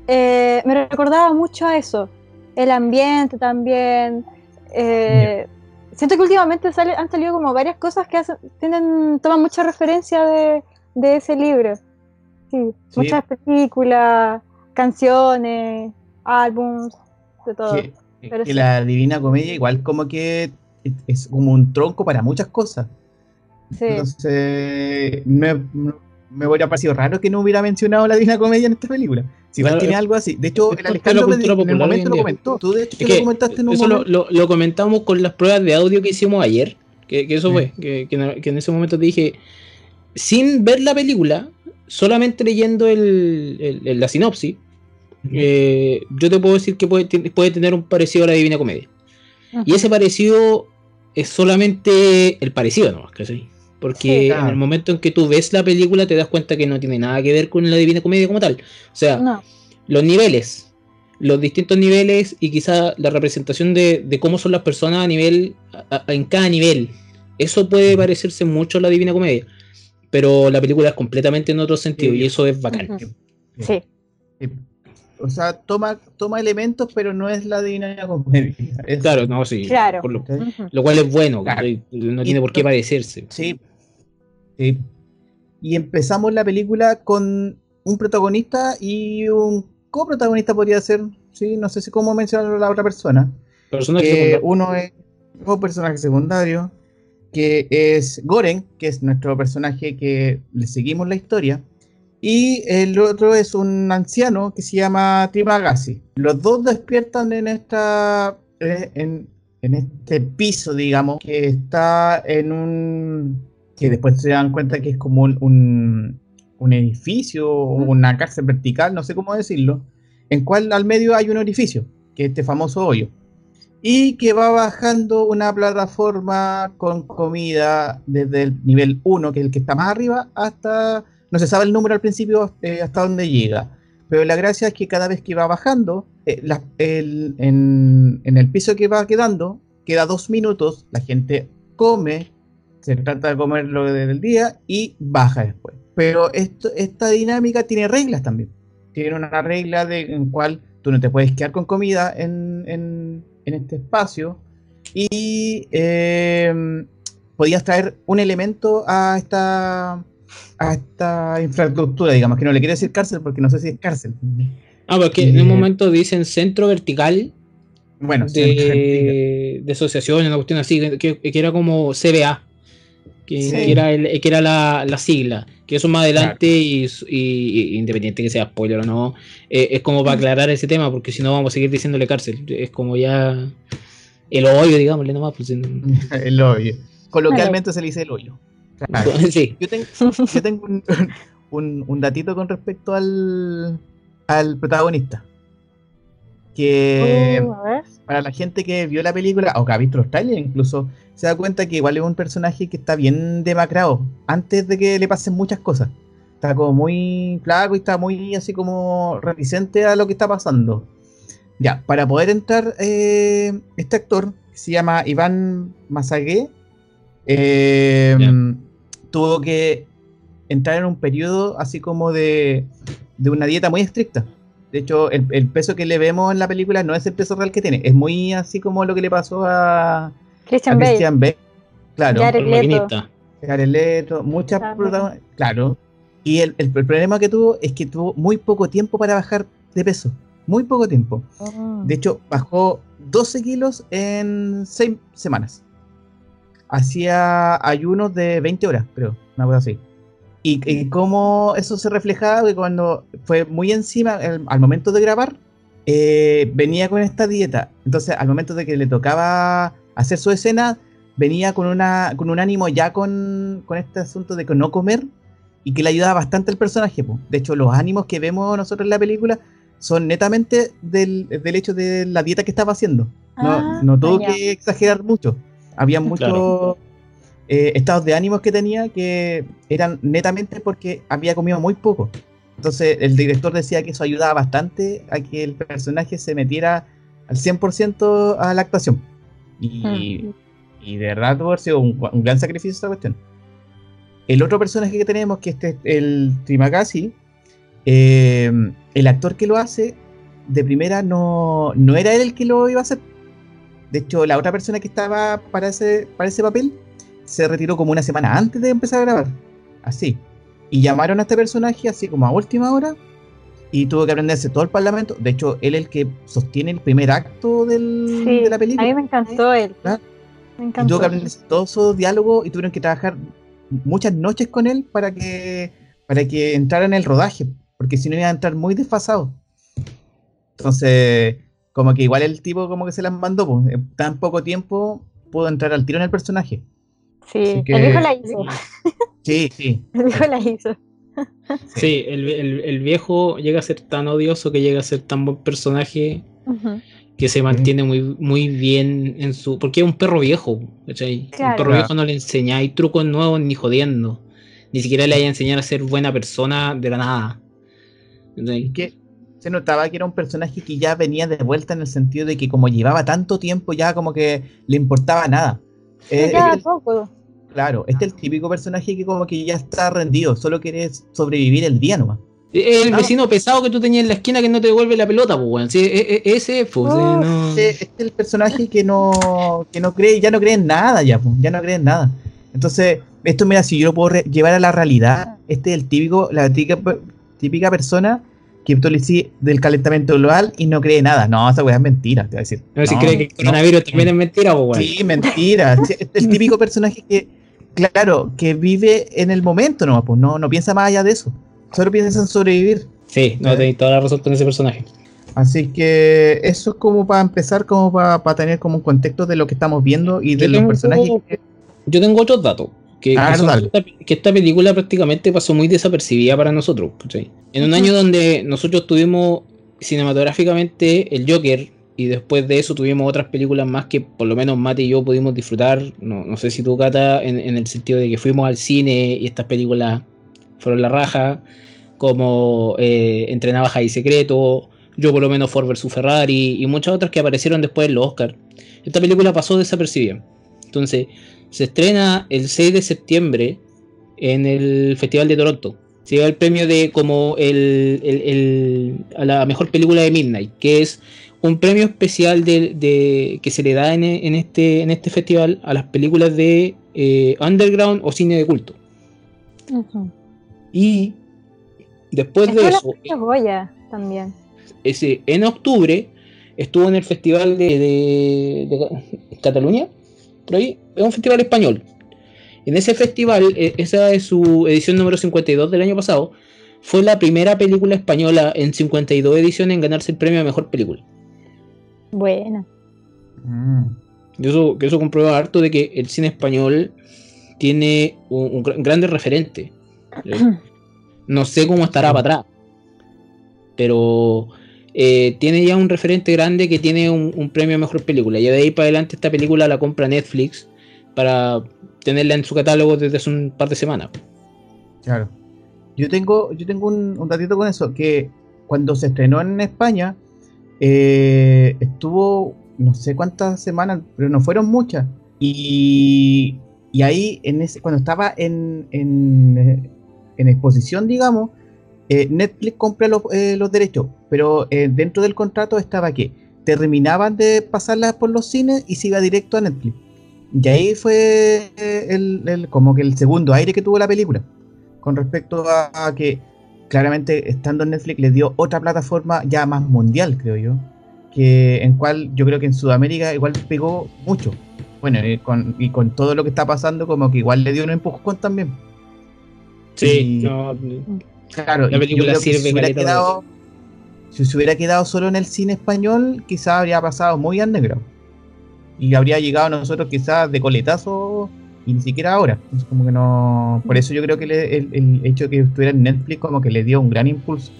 Eh, me recordaba mucho a eso, el ambiente también. eh, Siento que últimamente sale, han salido como varias cosas que hacen, tienen, toman mucha referencia de, de ese libro. Sí, Sí. muchas películas, canciones, álbums, de todo. que, pero que sí. la Divina Comedia, igual como que es- como un tronco para muchas cosas. Sí. Entonces, me, me hubiera parecido raro que no hubiera mencionado la Divina Comedia en esta película. Si igual Claro, tiene algo así. De hecho, el Alejandro me- en el momento en lo comentó. Tú, de hecho, Es que lo comentaste en un eso momento. lo- lo comentamos con las pruebas de audio que hicimos ayer. Que, que eso Sí. fue. Que, que en- que en ese momento te dije. Sin ver la película, solamente leyendo el, el- el- la sinopsis, eh, yo te puedo decir que puede, te- puede tener un parecido a la Divina Comedia. Y ese parecido es solamente el parecido nomás, ¿cachai? Porque Sí. en Claro. el momento en que tú ves la película te das cuenta que no tiene nada que ver con la Divina Comedia como tal. O sea, No, los niveles, los distintos niveles y quizá la representación de, de cómo son las personas a nivel, a- a- en cada nivel. Eso puede parecerse mucho a la Divina Comedia, pero la película es completamente en otro sentido Sí. y eso es bacán. Ujú. sí. Sí. O sea, toma, toma elementos, pero no es la Divina Comedia. Es- Claro, no, sí. Claro. por lo, lo cual es bueno, no tiene por qué parecerse. Sí. Sí. Y empezamos la película con un protagonista y un coprotagonista podría ser, sí, no sé si cómo mencionar a la otra persona. Personaje uno es un personaje secundario, que es Goren, que es nuestro personaje que le seguimos la historia, y el otro es un anciano que se llama Trimagasi. Los dos despiertan en esta eh, en, en este piso, digamos, que está en un que después se dan cuenta que es como un, un, un edificio o una cárcel vertical, no sé cómo decirlo, en cual al medio hay un orificio, que es este famoso hoyo y que va bajando una plataforma con comida desde el nivel 1, que es el que está más arriba, hasta, no se sabe el número al principio, eh, hasta dónde llega. Pero la gracia es que cada vez que va bajando, eh, en, el piso que va quedando, queda dos minutos, la gente come, se trata de comer lo del día y baja después. Pero esta dinámica tiene reglas también. Tiene una regla de, en cual tú no te puedes quedar con comida en este espacio y eh, podías traer un elemento a esta a esta infraestructura, digamos, que no le quiero decir cárcel porque no sé si es cárcel. Ah, porque en un Eh, momento dicen centro vertical Bueno, de, de asociación, una cuestión así, que, que era como CBA, que, Sí. que era, el, que era la, la sigla, que eso más adelante, y, y- y independiente que sea spoiler o no, eh, es como para aclarar ese tema, porque si no vamos a seguir diciéndole cárcel, es como ya el hoyo, digámosle nomás. Pues, en- el hoyo. Coloquialmente se le dice el hoyo. Claro. sí, Yo tengo, yo tengo un, un- un datito con respecto al, al protagonista. Que Uh, para la gente que vio la película o que ha visto los trailers incluso, se da cuenta que igual es un personaje que está bien demacrado antes de que le pasen muchas cosas. Está como muy flaco y está muy así como reticente a lo que está pasando. Ya, para poder entrar eh, este actor, que se llama Iván Masagué, eh. Tuvo que entrar en un periodo así como de, de una dieta muy estricta. De hecho, el, el peso que le vemos en la película no es el peso real que tiene. Es muy así como lo que le pasó a, a Christian Bale. Christian Bale. Claro, Jared el Leto. maquinista. Jared Leto, muchas Claro. protagon- Claro. Y el, el- el problema que tuvo es que tuvo muy poco tiempo para bajar de peso. Muy poco tiempo. Oh. De hecho, bajó 12 kilos en 6 semanas. Hacía ayunos de 20 horas, creo, una cosa así. Y, y cómo eso se reflejaba que cuando fue muy encima, el- al momento de grabar, eh, venía con esta dieta. Entonces, al momento de que le tocaba hacer su escena, venía con, una, con un ánimo ya con, con este asunto de que no comer y que le ayudaba bastante al personaje. po. De hecho, los ánimos que vemos nosotros en la película son netamente del, del hecho de la dieta que estaba haciendo. No, Ah, no tuvo que exagerar mucho. Había muchos Claro. eh, estados de ánimos que tenía que eran netamente porque había comido muy poco. Entonces el director decía que eso ayudaba bastante a que el personaje se metiera al 100% a la actuación. Y, Mm. y de verdad tuvo sido un, un gran sacrificio esta cuestión. El otro personaje que tenemos, que este es el Trimagasi, eh, el actor que lo hace, de primera no, no era él el que lo iba a hacer. De hecho, la otra persona que estaba para ese, para ese papel se retiró como una semana antes de empezar a grabar. Así. Y llamaron a este personaje así como a última hora. Y tuvo que aprenderse todo el parlamento. De hecho, él es el que sostiene el primer acto del- Sí, de la película. a mí me encantó él. Claro. Me Y encantó. tuvo que aprenderse todos esos diálogos y tuvieron que trabajar muchas noches con él para que, para que entrara en el rodaje, porque si no iba a entrar muy desfasado. Entonces, como que igual el tipo como que se las mandó, pues, en tan poco tiempo pudo entrar al tiro en el personaje. Sí, que- el viejo la hizo. Sí, sí. El viejo la hizo. Sí, el, el- el viejo llega a ser tan odioso que llega a ser tan buen personaje que se mantiene muy, muy bien en su. Porque es un perro viejo, ¿cachai? Claro. Un perro viejo no le enseñáis trucos nuevos ni jodiendo. Ni siquiera le hay a enseñar a ser buena persona de la nada. ¿cachai? Que se notaba que era un personaje que ya venía de vuelta en el sentido de que como llevaba tanto tiempo ya como que le importaba nada. Eh, Ya, es el- poco. Claro, este es el típico personaje que como que ya está rendido, solo quiere sobrevivir el día nomás. Es el vecino pesado que tú tenías en la esquina que no te devuelve la pelota, pues, weón. Sí, e- e- ese, pues, Oh, no. Este, este es el personaje que no, que no cree, ya no cree en nada, ya, pues, ya no cree en nada. Entonces, esto, mira, si yo lo puedo llevar a la realidad, este es el típico, la típica, típica persona decís del calentamiento global y no cree nada. No, esa weá es mentira, te va a decir. No, si No, cree que el no. coronavirus también es mentira, pues, weón. Sí, mentira. Es el típico personaje que, claro, que vive en el momento nomás, pues no, no piensa más allá de eso. Solo piensa en sobrevivir. Sí, no, tenéis toda la razón con ese personaje. Así que eso es como para empezar, como para, para tener como un contexto de lo que estamos viendo y de Yo los tengo- personajes. que- Yo tengo otros datos. Que, Ah, que esta, que esta película prácticamente pasó muy desapercibida para nosotros. En un año donde nosotros tuvimos cinematográficamente el Joker y después de eso tuvimos otras películas más que por lo menos Mate y yo pudimos disfrutar. No, no sé si tú, Cata, en, en el sentido de que fuimos al cine y estas películas fueron la raja, como eh, Entre Navaja y Secreto, yo por lo menos Ford vs Ferrari y muchas otras que aparecieron después en los Oscars. Esta película pasó desapercibida. Entonces, se estrena el 6 de septiembre en el Festival de Toronto. Se lleva el premio de como el, el- el- a la mejor película de Midnight, que es un premio especial de, de- que se le da en, en este, en este festival a las películas de eh, underground o cine de culto. Y después de eso, Goya también. ese, en octubre estuvo en el festival de, de- de Cataluña, por ahí, es un festival español. En ese festival, eh, esa es su edición número 52 del año pasado, fue la primera película española en 52 ediciones en ganarse el premio a mejor película. Buena. Mm. Y eso, que eso comprueba harto de que el cine español tiene un, un gran- grandes referentes. No sé cómo estará para atrás. Pero eh, tiene ya un referente grande que tiene un, premio a mejor película. Y de ahí para adelante esta película la compra Netflix para tenerla en su catálogo desde hace un par de semanas. Claro. Yo tengo, yo tengo un, un datito con eso, que cuando se estrenó en España, eh, estuvo no sé cuántas semanas, pero no fueron muchas. Y, y ahí, en ese, cuando estaba en, en, eh, en exposición, digamos, eh, Netflix compra los, eh, los derechos, pero eh, dentro del contrato estaba que terminaban de pasarlas por los cines y se iba directo a Netflix. Y ahí fue el, el- como que el segundo aire que tuvo la película. Con respecto a, a que claramente estando en Netflix le dio otra plataforma ya más mundial, creo yo. Que en cual yo creo que en Sudamérica igual pegó mucho. Bueno, y con, y con todo lo que está pasando, como que igual le dio un empujón también. Y- no, Claro, La película creo que sirve si se hubiera caleta quedado, si se hubiera quedado solo en el cine español, quizás habría pasado muy underground. Y habría llegado a nosotros quizás de coletazo y ni siquiera ahora. Es como que no. Por eso yo creo que le- el, el hecho de que estuviera en Netflix como que le dio un gran impulso.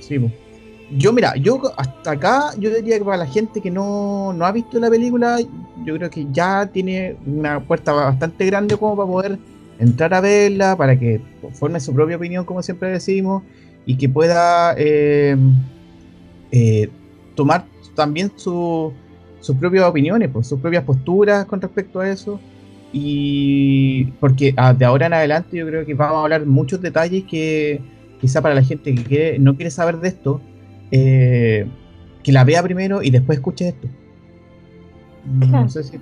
Sí, po. Yo, mira, yo hasta acá, yo diría que para la gente que no, no ha visto la película, yo creo que ya tiene una puerta bastante grande como para poder entrar a verla, para que forme su propia opinión, como siempre decimos, y que pueda eh, eh, tomar también su- sus propias opiniones, pues, sus propias posturas con respecto a eso. Y porque ah, de ahora en adelante yo creo que vamos a hablar muchos detalles que quizá para la gente que quiere- no quiere saber de esto, eh, que la vea primero y después escuche esto. No sé si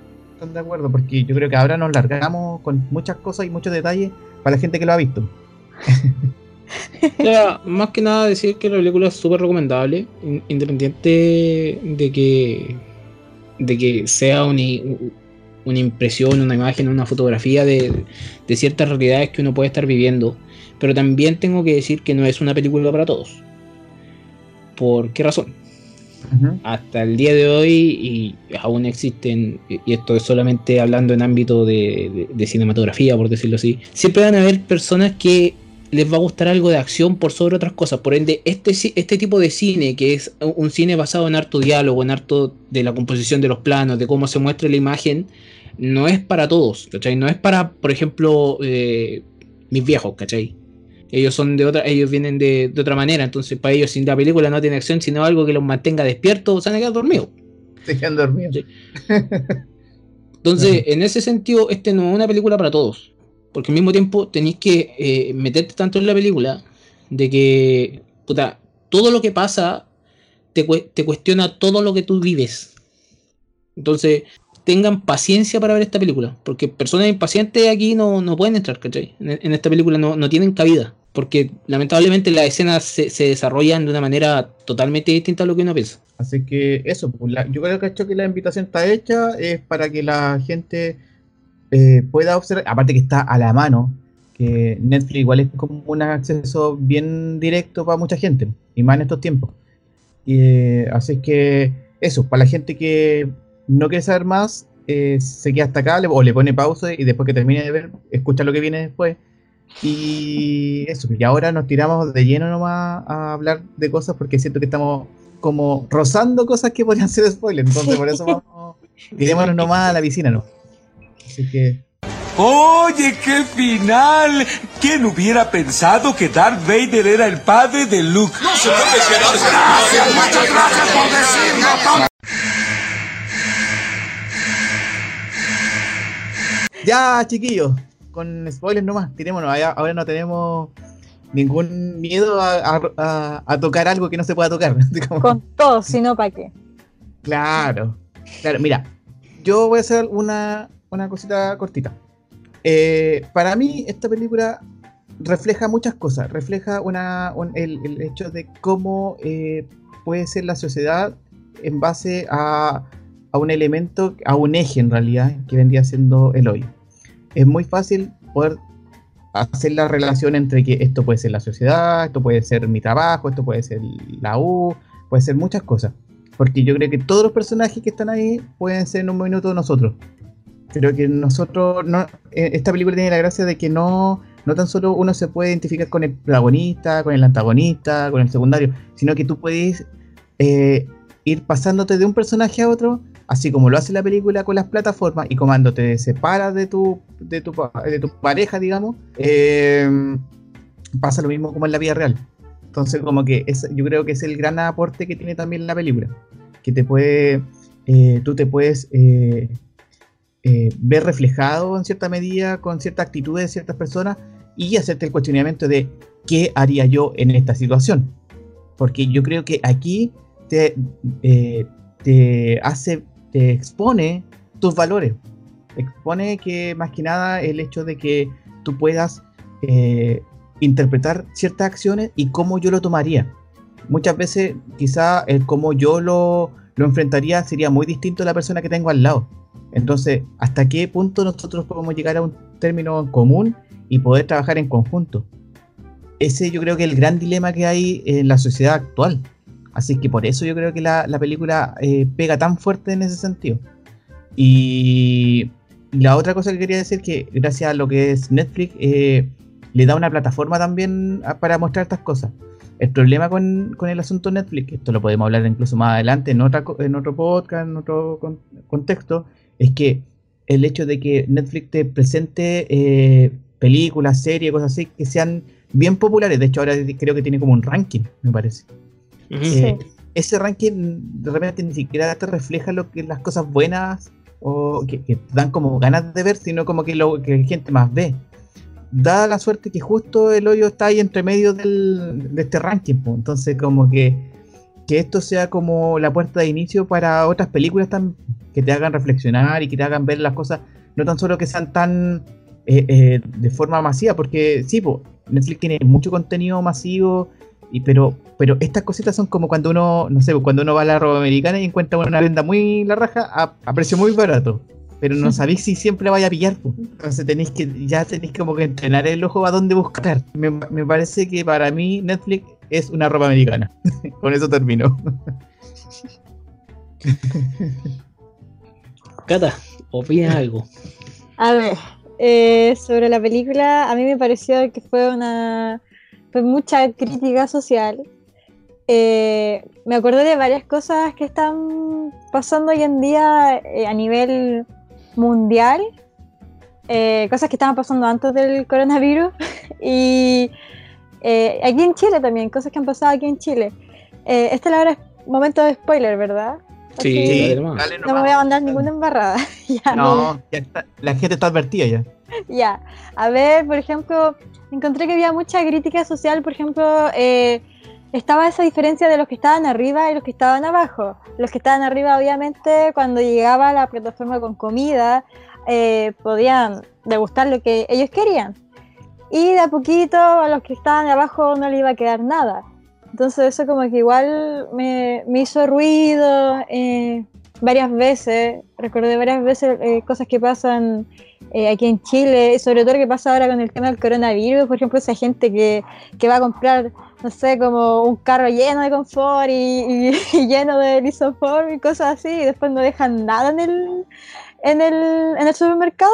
de acuerdo, porque yo creo que ahora nos largamos con muchas cosas y muchos detalles para la gente que lo ha visto. Más que nada decir que la película es súper recomendable, in- independiente de que de que sea una, una impresión, una imagen, una fotografía de, de ciertas realidades que uno puede estar viviendo. Pero también tengo que decir que no es una película para todos. ¿Por qué razón? Hasta el día de hoy y aún existen, y esto es solamente hablando en ámbito de, cinematografía, por decirlo así, siempre van a haber personas que les va a gustar algo de acción por sobre otras cosas. Por ende, este, este tipo de cine, que es un cine basado en harto diálogo, en harto de la composición de los planos, de cómo se muestra la imagen, no es para todos, ¿cachai? No es para, por ejemplo, eh, mis viejos, ¿cachai? Ellos son de otra, ellos vienen de, de otra manera, entonces para ellos si la película no tiene acción, sino algo que los mantenga despiertos, se van a quedar dormidos. Se quedan dormidos. Sí. Entonces, en ese sentido, este no es una película para todos. Porque al mismo tiempo tenéis que eh, meterte tanto en la película de que, puta, todo lo que pasa te, te cuestiona todo lo que tú vives. Entonces, tengan paciencia para ver esta película, porque personas impacientes aquí no, no pueden entrar, ¿cachai? En, esta película no, no, tienen cabida, porque lamentablemente las escenas se, se, desarrollan de una manera totalmente distinta a lo que uno piensa. Así que eso, pues, yo creo que, que la invitación está hecha, es para que la gente eh, pueda observar, aparte que está a la mano, que Netflix igual es como un acceso bien directo para mucha gente, y más en estos tiempos. Y, así que eso, para la gente que no quiere saber más, eh, se queda hasta acá o le pone pausa y después que termine de ver, escucha lo que viene después. Y eso, y ahora nos tiramos de lleno nomás a hablar de cosas porque siento que estamos como rozando cosas que podrían ser spoilers. Entonces, por eso vamos, tirémonos nomás a la piscina, ¿no? Así que. Oye, qué final. ¿Quién hubiera pensado que Darth Vader era el padre de Luke? No se puede Gracias, muchas gracias por decirlo. Ya, chiquillos, con spoilers nomás, tirémonos. Ahora no tenemos ningún miedo a, tocar algo que no se pueda tocar. Con todo, si no, ¿para qué? Claro, claro, mira, yo voy a hacer una, cosita cortita. Eh, para mí, esta película refleja muchas cosas. Refleja una, el, hecho de cómo eh, puede ser la sociedad en base a a un elemento, a un eje en realidad, que vendría siendo el hoyo. Es muy fácil poder hacer la relación entre que esto puede ser la sociedad, esto puede ser mi trabajo, esto puede ser la U, puede ser muchas cosas. Porque yo creo que todos los personajes que están ahí pueden ser en un minuto nosotros. Creo que nosotros, no, eh, esta película tiene la gracia de que no, no tan solo uno se puede identificar con el protagonista, con el antagonista, con el secundario, sino que tú puedes eh, ir pasándote de un personaje a otro así como lo hace la película con las plataformas y cuando te separas de tu, de tu, pareja, digamos, eh, pasa lo mismo como en la vida real. Entonces, como que es, yo creo que es el gran aporte que tiene también la película, que te puede, eh, tú te puedes eh, ver reflejado en cierta medida con cierta actitud de ciertas personas y hacerte el cuestionamiento de qué haría yo en esta situación. Porque yo creo que aquí te, te hace te expone tus valores. Expone que más que nada el hecho de que tú puedas eh, interpretar ciertas acciones y cómo yo lo tomaría. Muchas veces quizá el cómo yo lo, lo enfrentaría sería muy distinto a la persona que tengo al lado. Entonces, ¿hasta qué punto nosotros podemos llegar a un término en común y poder trabajar en conjunto? Ese yo creo que es el gran dilema que hay en la sociedad actual. Así que por eso yo creo que la, película eh, pega tan fuerte en ese sentido. Y la otra cosa que quería decir que gracias a lo que es Netflix eh, le da una plataforma también para mostrar estas cosas. El problema con, el asunto Netflix, esto lo podemos hablar incluso más adelante en, otra, en otro podcast, en otro contexto, es que el hecho de que Netflix te presente eh, películas, series, cosas así, que sean bien populares. De hecho, ahora creo que tiene como un ranking, me parece. Eh, ese ranking de repente ni siquiera te refleja lo que las cosas buenas o que, dan como ganas de ver, sino como que lo que la gente más ve. Da la suerte que justo el hoyo está ahí entre medio del, de este ranking, entonces como que, que esto sea como la puerta de inicio para otras películas tan, que te hagan reflexionar y que te hagan ver las cosas, no tan solo que sean tan eh, eh, de forma masiva, porque sí, Netflix tiene mucho contenido masivo y pero, pero estas cositas son como cuando uno, no sé, cuando uno va a la ropa americana y encuentra una venda muy la raja a, precio muy barato. Pero no sabéis si siempre vaya a pillar. Entonces tenéis que, ya tenéis como que entrenar el ojo a dónde buscar. Me, me parece que para mí Netflix es una ropa americana. Con eso termino. Cata, opina algo. A ver, eh, sobre la película, a mí me pareció que fue una fue mucha crítica social. Eh, me acordé de varias cosas que están pasando hoy en día eh, a nivel mundial, eh, cosas que estaban pasando antes del coronavirus y aquí en Chile también, cosas que han pasado aquí en Chile. este es es momento de spoiler, ¿verdad? Sí, no me voy a mandar ninguna embarrada. no, la gente está advertida ya. Ya, a ver, por ejemplo, encontré que había mucha crítica social, por ejemplo, eh, estaba esa diferencia de los que estaban arriba y los que estaban abajo. Los que estaban arriba, obviamente, cuando llegaba la plataforma con comida, eh, podían degustar lo que ellos querían. Y de a poquito a los que estaban abajo no le iba a quedar nada. Entonces eso como que igual me, me hizo ruido eh, varias veces. Recordé varias veces eh, cosas que pasan eh, aquí en Chile, sobre todo lo que pasa ahora con el tema del coronavirus. Por ejemplo, esa gente que, que va a comprar, no sé, como un carro lleno de confort y, y- y lleno de lisoform y cosas así, y después no dejan nada en el, en el, en el supermercado.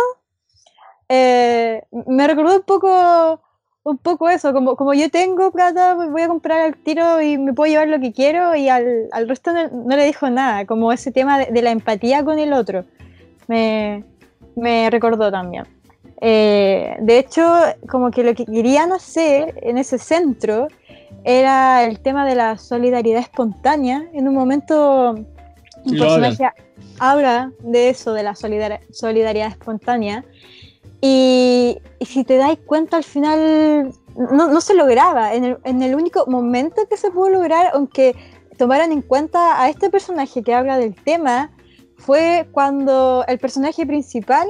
Eh, me recordó un poco un poco eso, como, como yo tengo plata, pues voy a comprar al tiro y me puedo llevar lo que quiero y al, al resto no, no le dijo nada, como ese tema de, de la empatía con el otro, me, me recordó también. Eh, de hecho, como que lo que querían hacer en ese centro era el tema de la solidaridad espontánea. En un momento, un personaje habla de eso, de la solidar- solidaridad espontánea. Y, y si te das cuenta, al final no, no se lograba. En el, en el único momento que se pudo lograr, aunque tomaran en cuenta a este personaje que habla del tema, fue cuando el personaje principal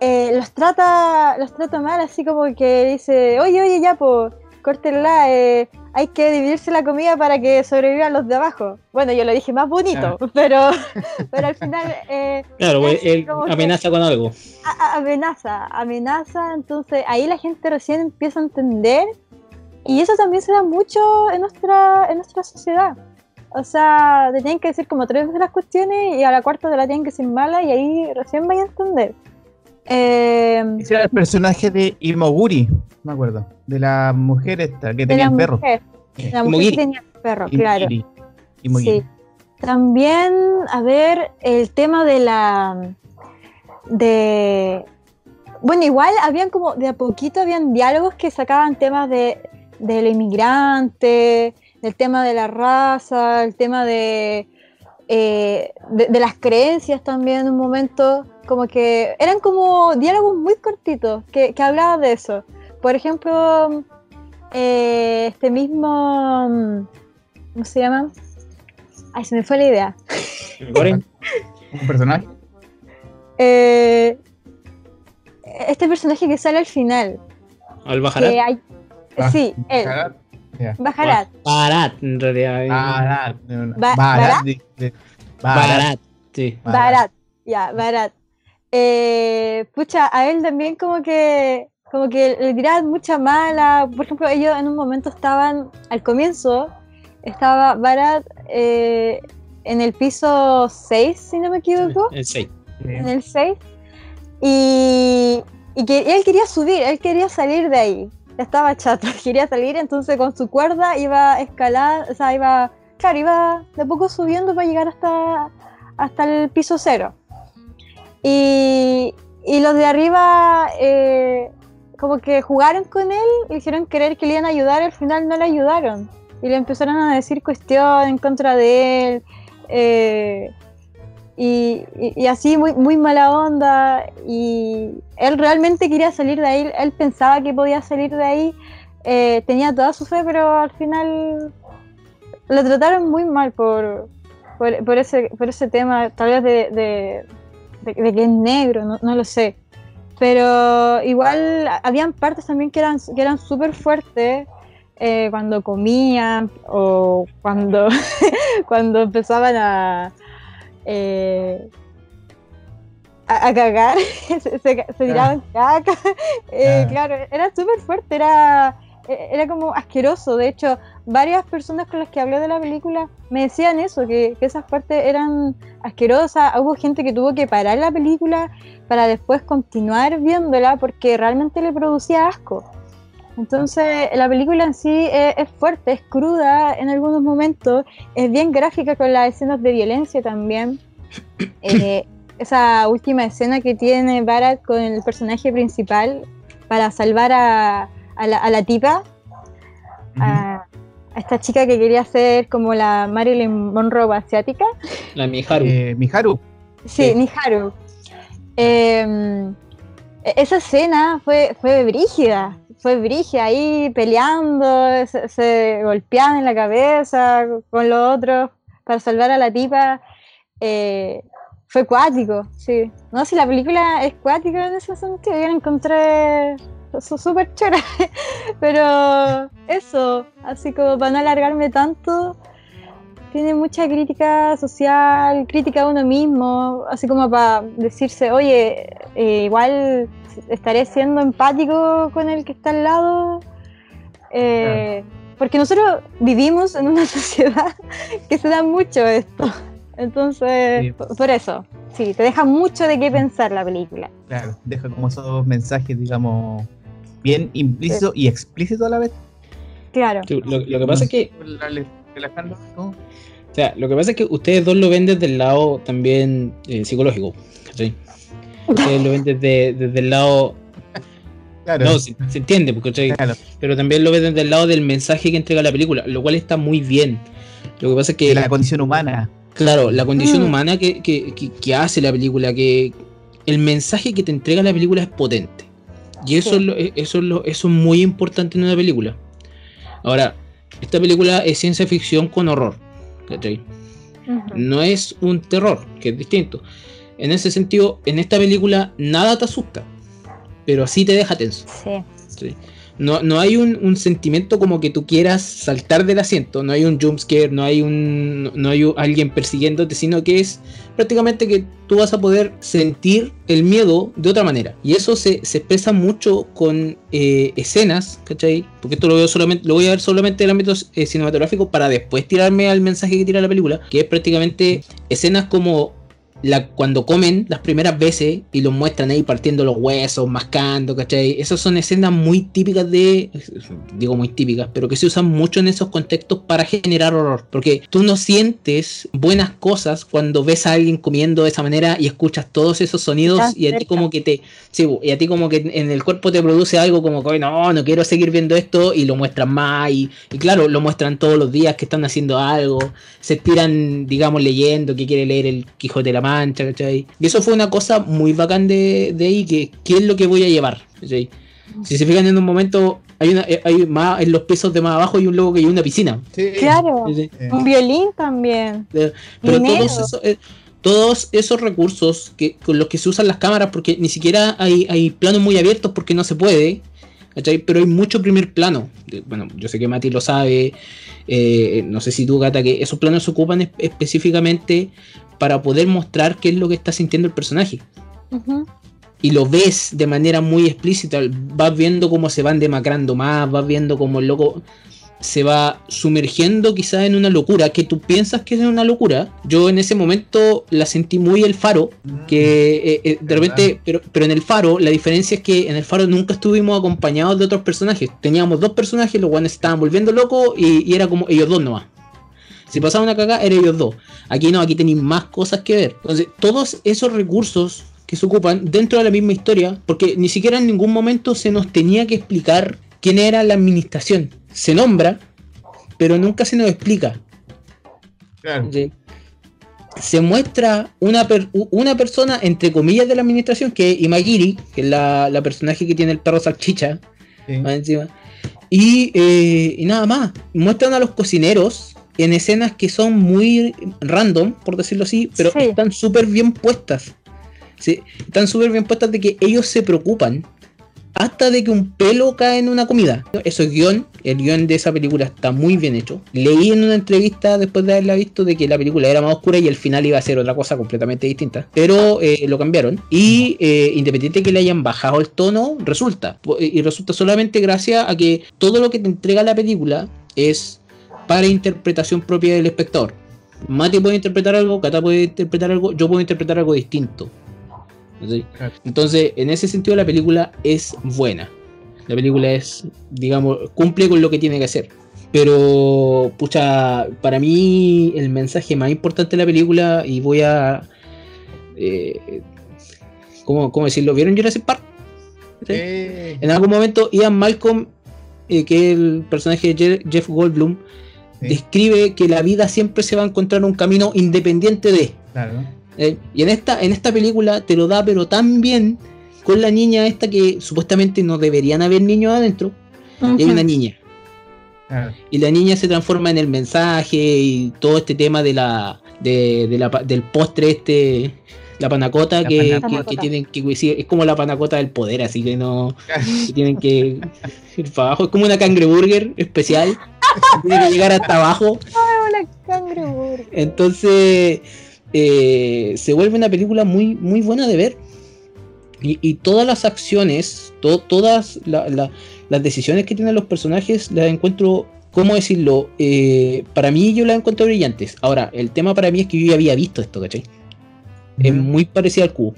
eh, los, trata, los trata mal, así como que dice, oye, oye, ya, pues, córtenla, eh, hay que dividirse la comida para que sobrevivan los de abajo. Bueno, yo lo dije más bonito, pero, pero al final... eh, Claro, pues, es él amenaza con algo. a- a- amenaza, amenaza, entonces ahí la gente recién empieza a entender y eso también se da mucho en nuestra, en nuestra sociedad. O sea, te tienen que decir como tres veces las cuestiones y a la cuarta te la tienen que decir mala y ahí recién vaya a entender. Eh, Ese era el personaje de Imoguri, me acuerdo. De la mujer esta que de tenía el perro. mujer, la mujer que tenía el perro, claro. Imogiri. Imogiri. Sí. También, a ver, el tema de la. de. Bueno, igual habían como de a poquito habían diálogos que sacaban temas de, de lo inmigrante, del tema de la raza, el tema de, eh, de, de las creencias también en un momento, como que eran como diálogos muy cortitos que, que hablaban de eso. Por ejemplo, eh, este mismo, ¿cómo se llama? Ay, se me fue la idea. Un personaje. Eh, este personaje que sale al final, al hay, Ah, sí, él, Bajarat. Barat, en realidad. eh, Barat. Ba- Barat. Barat. Barat. Barat, sí. Barat, ya, Barat. Eh, pucha, a él también como que como que le tiraban mucha mala. Por ejemplo, ellos en un momento estaban, al comienzo, estaba Barat eh, en el piso 6, si no me equivoco, El 6. en el 6, y, y que él quería subir, él quería salir de ahí. Estaba chato, quería salir, entonces con su cuerda iba escalando, o sea, iba, claro, iba de a poco subiendo para llegar hasta, hasta el piso cero. Y, y los de arriba, eh, como que jugaron con él, le hicieron creer que le iban a ayudar, al final no le ayudaron. Y le empezaron a decir cuestiones en contra de él. eh, y, así muy, muy mala onda. Y él realmente quería salir de ahí, él pensaba que podía salir de ahí, eh, tenía toda su fe, pero al final lo trataron muy mal por, por, ese, por ese tema, tal vez de- de que es negro, no, no lo sé. Pero igual habían partes también que eran, que eran súper fuertes. eh, cuando comían o cuando, cuando empezaban a, eh, a, a cagar, se, se- se tiraban caca. Eh, Ah. Claro, era súper fuerte, era, eh, era como asqueroso. De hecho, varias personas con las que hablé de la película me decían eso, que, que esas partes eran asquerosas. Hubo gente que tuvo que parar la película para después continuar viéndola porque realmente le producía asco. Entonces, la película en sí es, es fuerte, es cruda en algunos momentos, es bien gráfica con las escenas de violencia también. Eh, esa última escena que tiene Barat con el personaje principal para salvar a, a la, a la tipa, a, a esta chica que quería ser como la Marilyn Monroe asiática. La Miharu. Eh, Miharu. Sí, Sí. Niharu. Eh, E- Esa escena fue, fue brígida, fue brígida, ahí peleando, se, golpeaban en la cabeza con los otros para salvar a la tipa. eh, fue cuático, sí. No, si la película es cuática en ese sentido, yo la encontré súper chora. Pero eso, así como para no alargarme tanto, tiene mucha crítica social, crítica a uno mismo, así como para decirse, oye, eh, igual estaré siendo empático con el que está al lado. Eh, Porque nosotros vivimos en una sociedad que se da mucho esto. Entonces, Sí. por- por eso, sí, te deja mucho de qué pensar la película. Claro, deja como esos mensajes, digamos, bien implícitos y explícitos a la vez. Claro. Sí, Lo, lo que pasa es que, lo que pasa es que ustedes dos lo ven desde el lado también eh, psicológico, ¿cachai? Lo ven desde, desde el lado. Claro, No, se, se entiende, porque, claro, pero también lo ven desde el lado del mensaje que entrega la película, lo cual está muy bien. Lo que pasa es que de la condición humana. Claro, la condición Mm. humana que, que- que- que hace la película, que el mensaje que te entrega la película es potente. Y eso, Sí. es, lo- eso, es, lo- eso es muy importante en una película. Ahora, esta película es ciencia ficción con horror. No es un terror, que es distinto. En ese sentido, en esta película nada te asusta, pero sí te deja tenso. Sí. ¿sí? No, no hay un, un sentimiento como que tú quieras saltar del asiento, no hay un jumpscare, no hay un no hay un- alguien persiguiéndote, sino que es prácticamente que tú vas a poder sentir el miedo de otra manera. Y eso se, se expresa mucho con eh, escenas, ¿cachai? Porque esto lo veo solamente, lo voy a ver solamente en el ámbito eh, cinematográfico para después tirarme al mensaje que tira la película, que es prácticamente escenas como la, cuando comen las primeras veces y los muestran ahí partiendo los huesos, mascando, ¿cachai? Esas son escenas muy típicas de. Digo muy típicas, pero que se usan mucho en esos contextos para generar horror. Porque tú no sientes buenas cosas cuando ves a alguien comiendo de esa manera y escuchas todos esos sonidos Estás y a ti como que te. Sí, y a ti como que en el cuerpo te produce algo como que no, no quiero seguir viendo esto y lo muestran más. Y, y claro, lo muestran todos los días que están haciendo algo se tiran, digamos, leyendo que quiere leer el Quijote de la Mancha, ¿cachai? Y eso fue una cosa muy bacán de, de ahí, que ¿qué es lo que voy a llevar? ¿cachai? Si se fijan en un momento, hay una, eh, hay más, en los pisos de más abajo hay un logo que hay una piscina. Claro. ¿cachai? Eh, Un violín también. Pero Dinero. todos esos, eh, todos esos recursos que, con los que se usan las cámaras, porque ni siquiera hay, hay planos muy abiertos porque no se puede, ¿cachai? pero hay mucho primer plano. Bueno, yo sé que Mati lo sabe, eh, no sé si tú, Gata, que esos planos se ocupan es- específicamente para poder mostrar qué es lo que está sintiendo el personaje. Y lo ves de manera muy explícita, vas viendo cómo se van demacrando más, vas viendo cómo el loco se va sumergiendo quizás en una locura que tú piensas que es una locura. Yo en ese momento la sentí muy el faro, que eh, eh, de repente, pero, pero en el faro la diferencia es que en el faro nunca estuvimos acompañados de otros personajes. Teníamos dos personajes, los cuales estaban volviendo locos y, y era como ellos dos nomás. Si pasaba una cagada, era ellos dos. Aquí no, aquí tenéis más cosas que ver. Entonces, todos esos recursos que se ocupan dentro de la misma historia, porque ni siquiera en ningún momento se nos tenía que explicar quién era la administración. Se nombra, pero nunca se nos explica. claro. ¿sí? Se muestra una, per- una persona, entre comillas, de la administración, que es Imagiri, que es la, la personaje que tiene el perro salchicha, sí. más encima. Y, eh, y nada más. Muestran a los cocineros en escenas que son muy random, por decirlo así, pero Sí. están súper bien puestas. Sí, están súper bien puestas de que ellos se preocupan hasta de que un pelo cae en una comida. Eso es guion, el guion de esa película está muy bien hecho. Leí en una entrevista después de haberla visto de que la película era más oscura y el final iba a ser otra cosa completamente distinta. Pero eh, lo cambiaron. Y eh, independiente de que le hayan bajado el tono, resulta. Y resulta solamente gracias a que todo lo que te entrega la película es para interpretación propia del espectador. Mati puede interpretar algo, Kata puede interpretar algo, yo puedo interpretar algo distinto. Entonces, en ese sentido, la película es buena. La película es, digamos, cumple con lo que tiene que hacer. Pero, pucha, para mí el mensaje más importante de la película, y voy a... Eh, ¿cómo, cómo decirlo? ¿Vieron Jurassic Park? ¿Sí? Eh, En algún momento Ian Malcolm, eh, que es el personaje de Je- Jeff Goldblum, sí, describe que la vida siempre se va a encontrar un camino independiente de... claro. ¿eh? Y en esta, en esta película te lo da pero tan bien con la niña esta que supuestamente no deberían haber niños adentro. Y hay una niña. Claro. Y la niña se transforma en el mensaje y todo este tema de la, de, de la del postre este, la panacota La que, panacota. que- que tienen que es como la panacota del poder, así que no que tienen que ir para abajo. Es como una cangreburger especial. tiene que llegar hasta abajo. Hola. Entonces eh, se vuelve una película muy, muy buena de ver. Y, y todas las acciones, to- todas la- la- las decisiones que tienen los personajes las encuentro, ¿cómo decirlo? Eh, para mí yo las encuentro brillantes. Ahora, el tema para mí es que yo ya había visto esto, ¿cachai? Es muy parecida al cubo.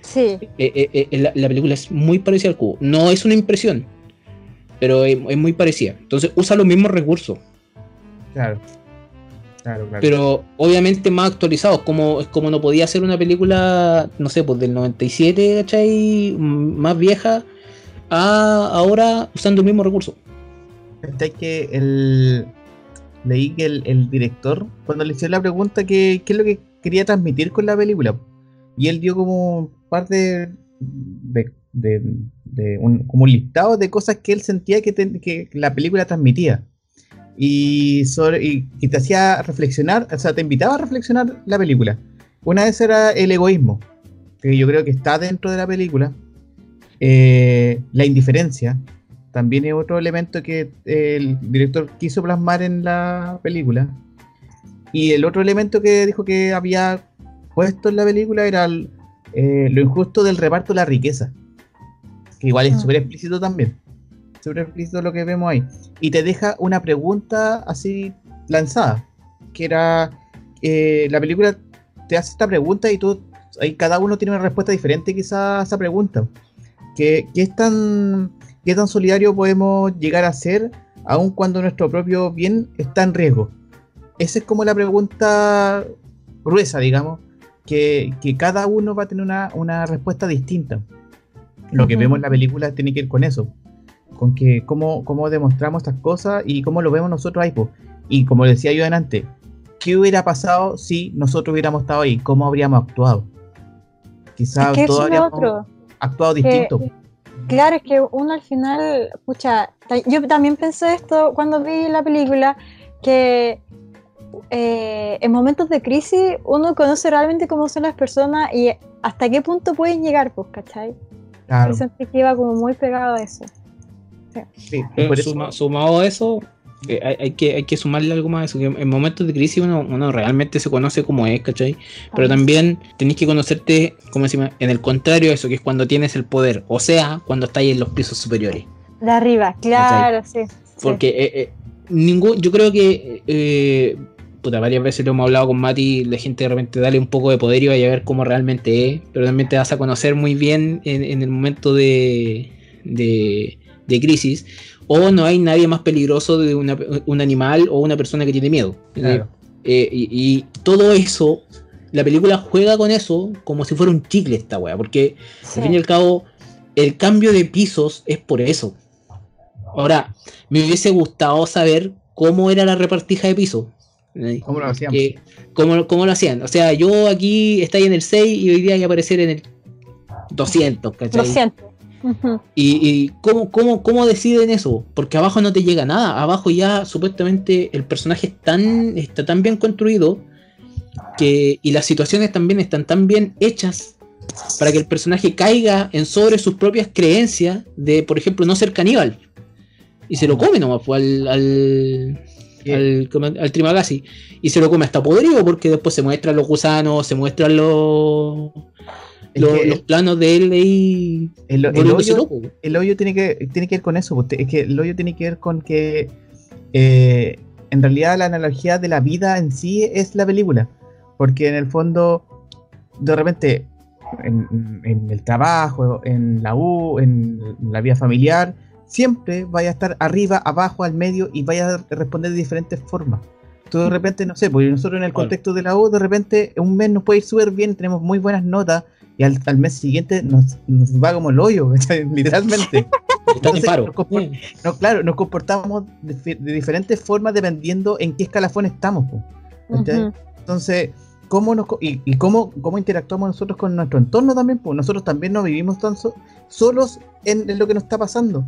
Sí, Eh, eh, eh, la, la película es muy parecida al cubo. No es una impresión, pero es, es muy parecida. Entonces usa los mismos recursos. Claro. Claro, claro. pero obviamente más actualizados, como, es como no podía ser una película, no sé, pues del 97, ¿cachai? Más vieja, a ahora usando el mismo recurso. ¿Cachai que el, leí que el, el director, cuando le hicieron la pregunta que qué es lo que quería transmitir con la película, y él dio como un par de, de, un, como un listado de cosas que él sentía que, la película transmitía. Y, y, te hacía reflexionar, o sea, te invitaba a reflexionar la película. Una vez era el egoísmo, que yo creo que está dentro de la película. Eh, la indiferencia, también es otro elemento que el director quiso plasmar en la película. Y el otro elemento que dijo que había puesto en la película era eh, lo injusto del reparto de la riqueza. Que igual es Ah. súper explícito también. Súper explícito lo que vemos ahí. Y te deja una pregunta así lanzada. Que era, eh, la película te hace esta pregunta y tú, ahí cada uno tiene una respuesta diferente quizá a esa pregunta. ¿Qué, qué es tan, ¿Qué tan solidario podemos llegar a ser aun cuando nuestro propio bien está en riesgo? Esa es como la pregunta gruesa, digamos, que, que cada uno va a tener una, una respuesta distinta. Lo que vemos en la película tiene que ir con eso, con que cómo, cómo demostramos estas cosas y cómo lo vemos nosotros ahí. po. Y como decía yo antes, ¿qué hubiera pasado si nosotros hubiéramos estado ahí? ¿Cómo habríamos actuado? Quizás Es que todos habríamos otro. actuado que- distinto. Claro, es que uno al final, pucha, ta- yo también pensé esto cuando vi la película, que eh, en momentos de crisis uno conoce realmente cómo son las personas y hasta qué punto pueden llegar, pues, ¿cachai? Claro, Yo sentí que iba como muy pegado a eso. sí, Pero por eso- suma- sumado a eso, eh, hay, hay que, hay que sumarle algo más a eso, que en momentos de crisis uno, uno realmente se conoce como es, ¿cachai? Pero Ah. también tenéis que conocerte, como decimos, en el contrario a eso, que es cuando tienes el poder, o sea, cuando estáis en los pisos superiores. De arriba, claro, sí. sí. Porque eh, eh, ningún, yo creo que eh, puta, varias veces lo hemos hablado con Mati, la gente de repente dale un poco de poder y vaya a ver cómo realmente es, pero también te vas a conocer muy bien en, en el momento de, de, de crisis. O no hay nadie más peligroso de una- un animal o una persona que tiene miedo. Claro. Eh, y, y todo eso, la película juega con eso como si fuera un chicle esta wea, porque sí. al fin y al cabo, el cambio de pisos es por eso. Ahora, me hubiese gustado saber cómo era la repartija de pisos. ¿Cómo lo? Que- cómo, cómo lo hacían. O sea, yo aquí estoy en el 6 y hoy día voy a aparecer en el 200, ¿cachai? Lo siento. Ujú. Y, y cómo, cómo, cómo deciden eso, porque abajo no te llega nada. Abajo ya supuestamente el personaje es tan, está tan bien construido que, y las situaciones también están tan bien hechas para que el personaje caiga en sobre sus propias creencias de, por ejemplo, no ser caníbal. Y se lo come nomás pues, al, al, al, al Trimagasi. Y se lo come hasta podrido porque después se muestran los gusanos, se muestran los, los, planos de él ahí el, el hoyo, el hoyo tiene que, tiene que ver con eso. Es que el hoyo tiene que ver con que eh, en realidad la analogía de la vida en sí es la película. Porque en el fondo, de repente, en, en el trabajo, en la U, en la vida familiar, siempre vaya a estar arriba, abajo, al medio y vaya a responder de diferentes formas. Tú de repente, no sé, porque nosotros en el contexto de la U, de repente un mes nos puede ir súper bien, tenemos muy buenas notas y al, al mes siguiente nos, nos va como el hoyo, literalmente. Entonces, nos. No, claro, nos comportamos de, diferentes formas dependiendo en qué escalafón estamos. Ujú. Entonces, cómo nos, y, y cómo, cómo interactuamos nosotros con nuestro entorno también, pues nosotros también no vivimos tan so- solos en, en lo que nos está pasando.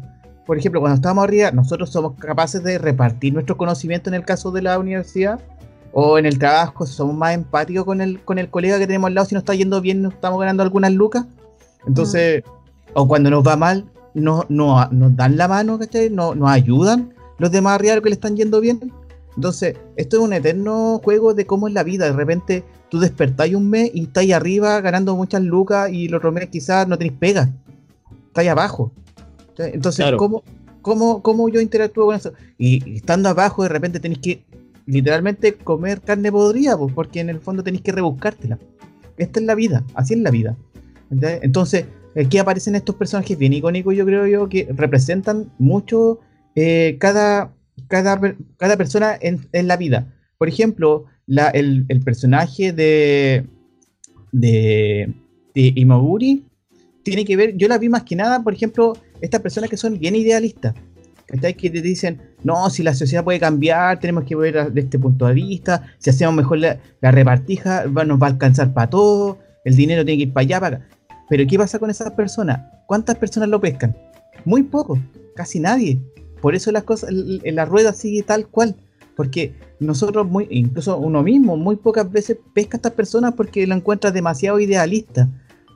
Por ejemplo, cuando estamos arriba, nosotros somos capaces de repartir nuestro conocimiento en el caso de la universidad o en el trabajo, somos más empáticos con el, con el colega que tenemos al lado si nos está yendo bien, nos estamos ganando algunas lucas. Entonces, o cuando nos va mal, no, no, nos dan la mano, ¿cachai? No, nos ayudan los demás arriba que le están yendo bien. Entonces, esto es un eterno juego de cómo es la vida. De repente, tú despertáis un mes y estáis arriba ganando muchas lucas y el otro quizás no tenéis pega. Estáis abajo. Entonces, Claro. ¿cómo, cómo, cómo yo interactúo con eso? Y, y estando abajo, de repente tenéis que literalmente comer carne podrida, pues, porque en el fondo tenéis que rebuscártela. Esta es la vida, así es la vida. ¿entendés? Entonces, aquí aparecen estos personajes bien icónicos, yo creo yo, que representan mucho eh, cada, cada, cada persona en, en la vida. Por ejemplo, la, el, el personaje de, de, de Imoguri tiene que ver, yo la vi más que nada, por ejemplo, estas personas que son bien idealistas. ¿cachai? Que te dicen, no, si la sociedad puede cambiar, tenemos que ver de este punto de vista, si hacemos mejor la, la repartija, nos va a alcanzar para todo, el dinero tiene que ir para allá, para acá. Pero ¿qué pasa con esas personas? ¿Cuántas personas lo pescan? Muy poco, casi nadie. Por eso las cosas, la rueda sigue tal cual. Porque nosotros, muy, incluso uno mismo, muy pocas veces pesca a estas personas porque lo encuentra demasiado idealista.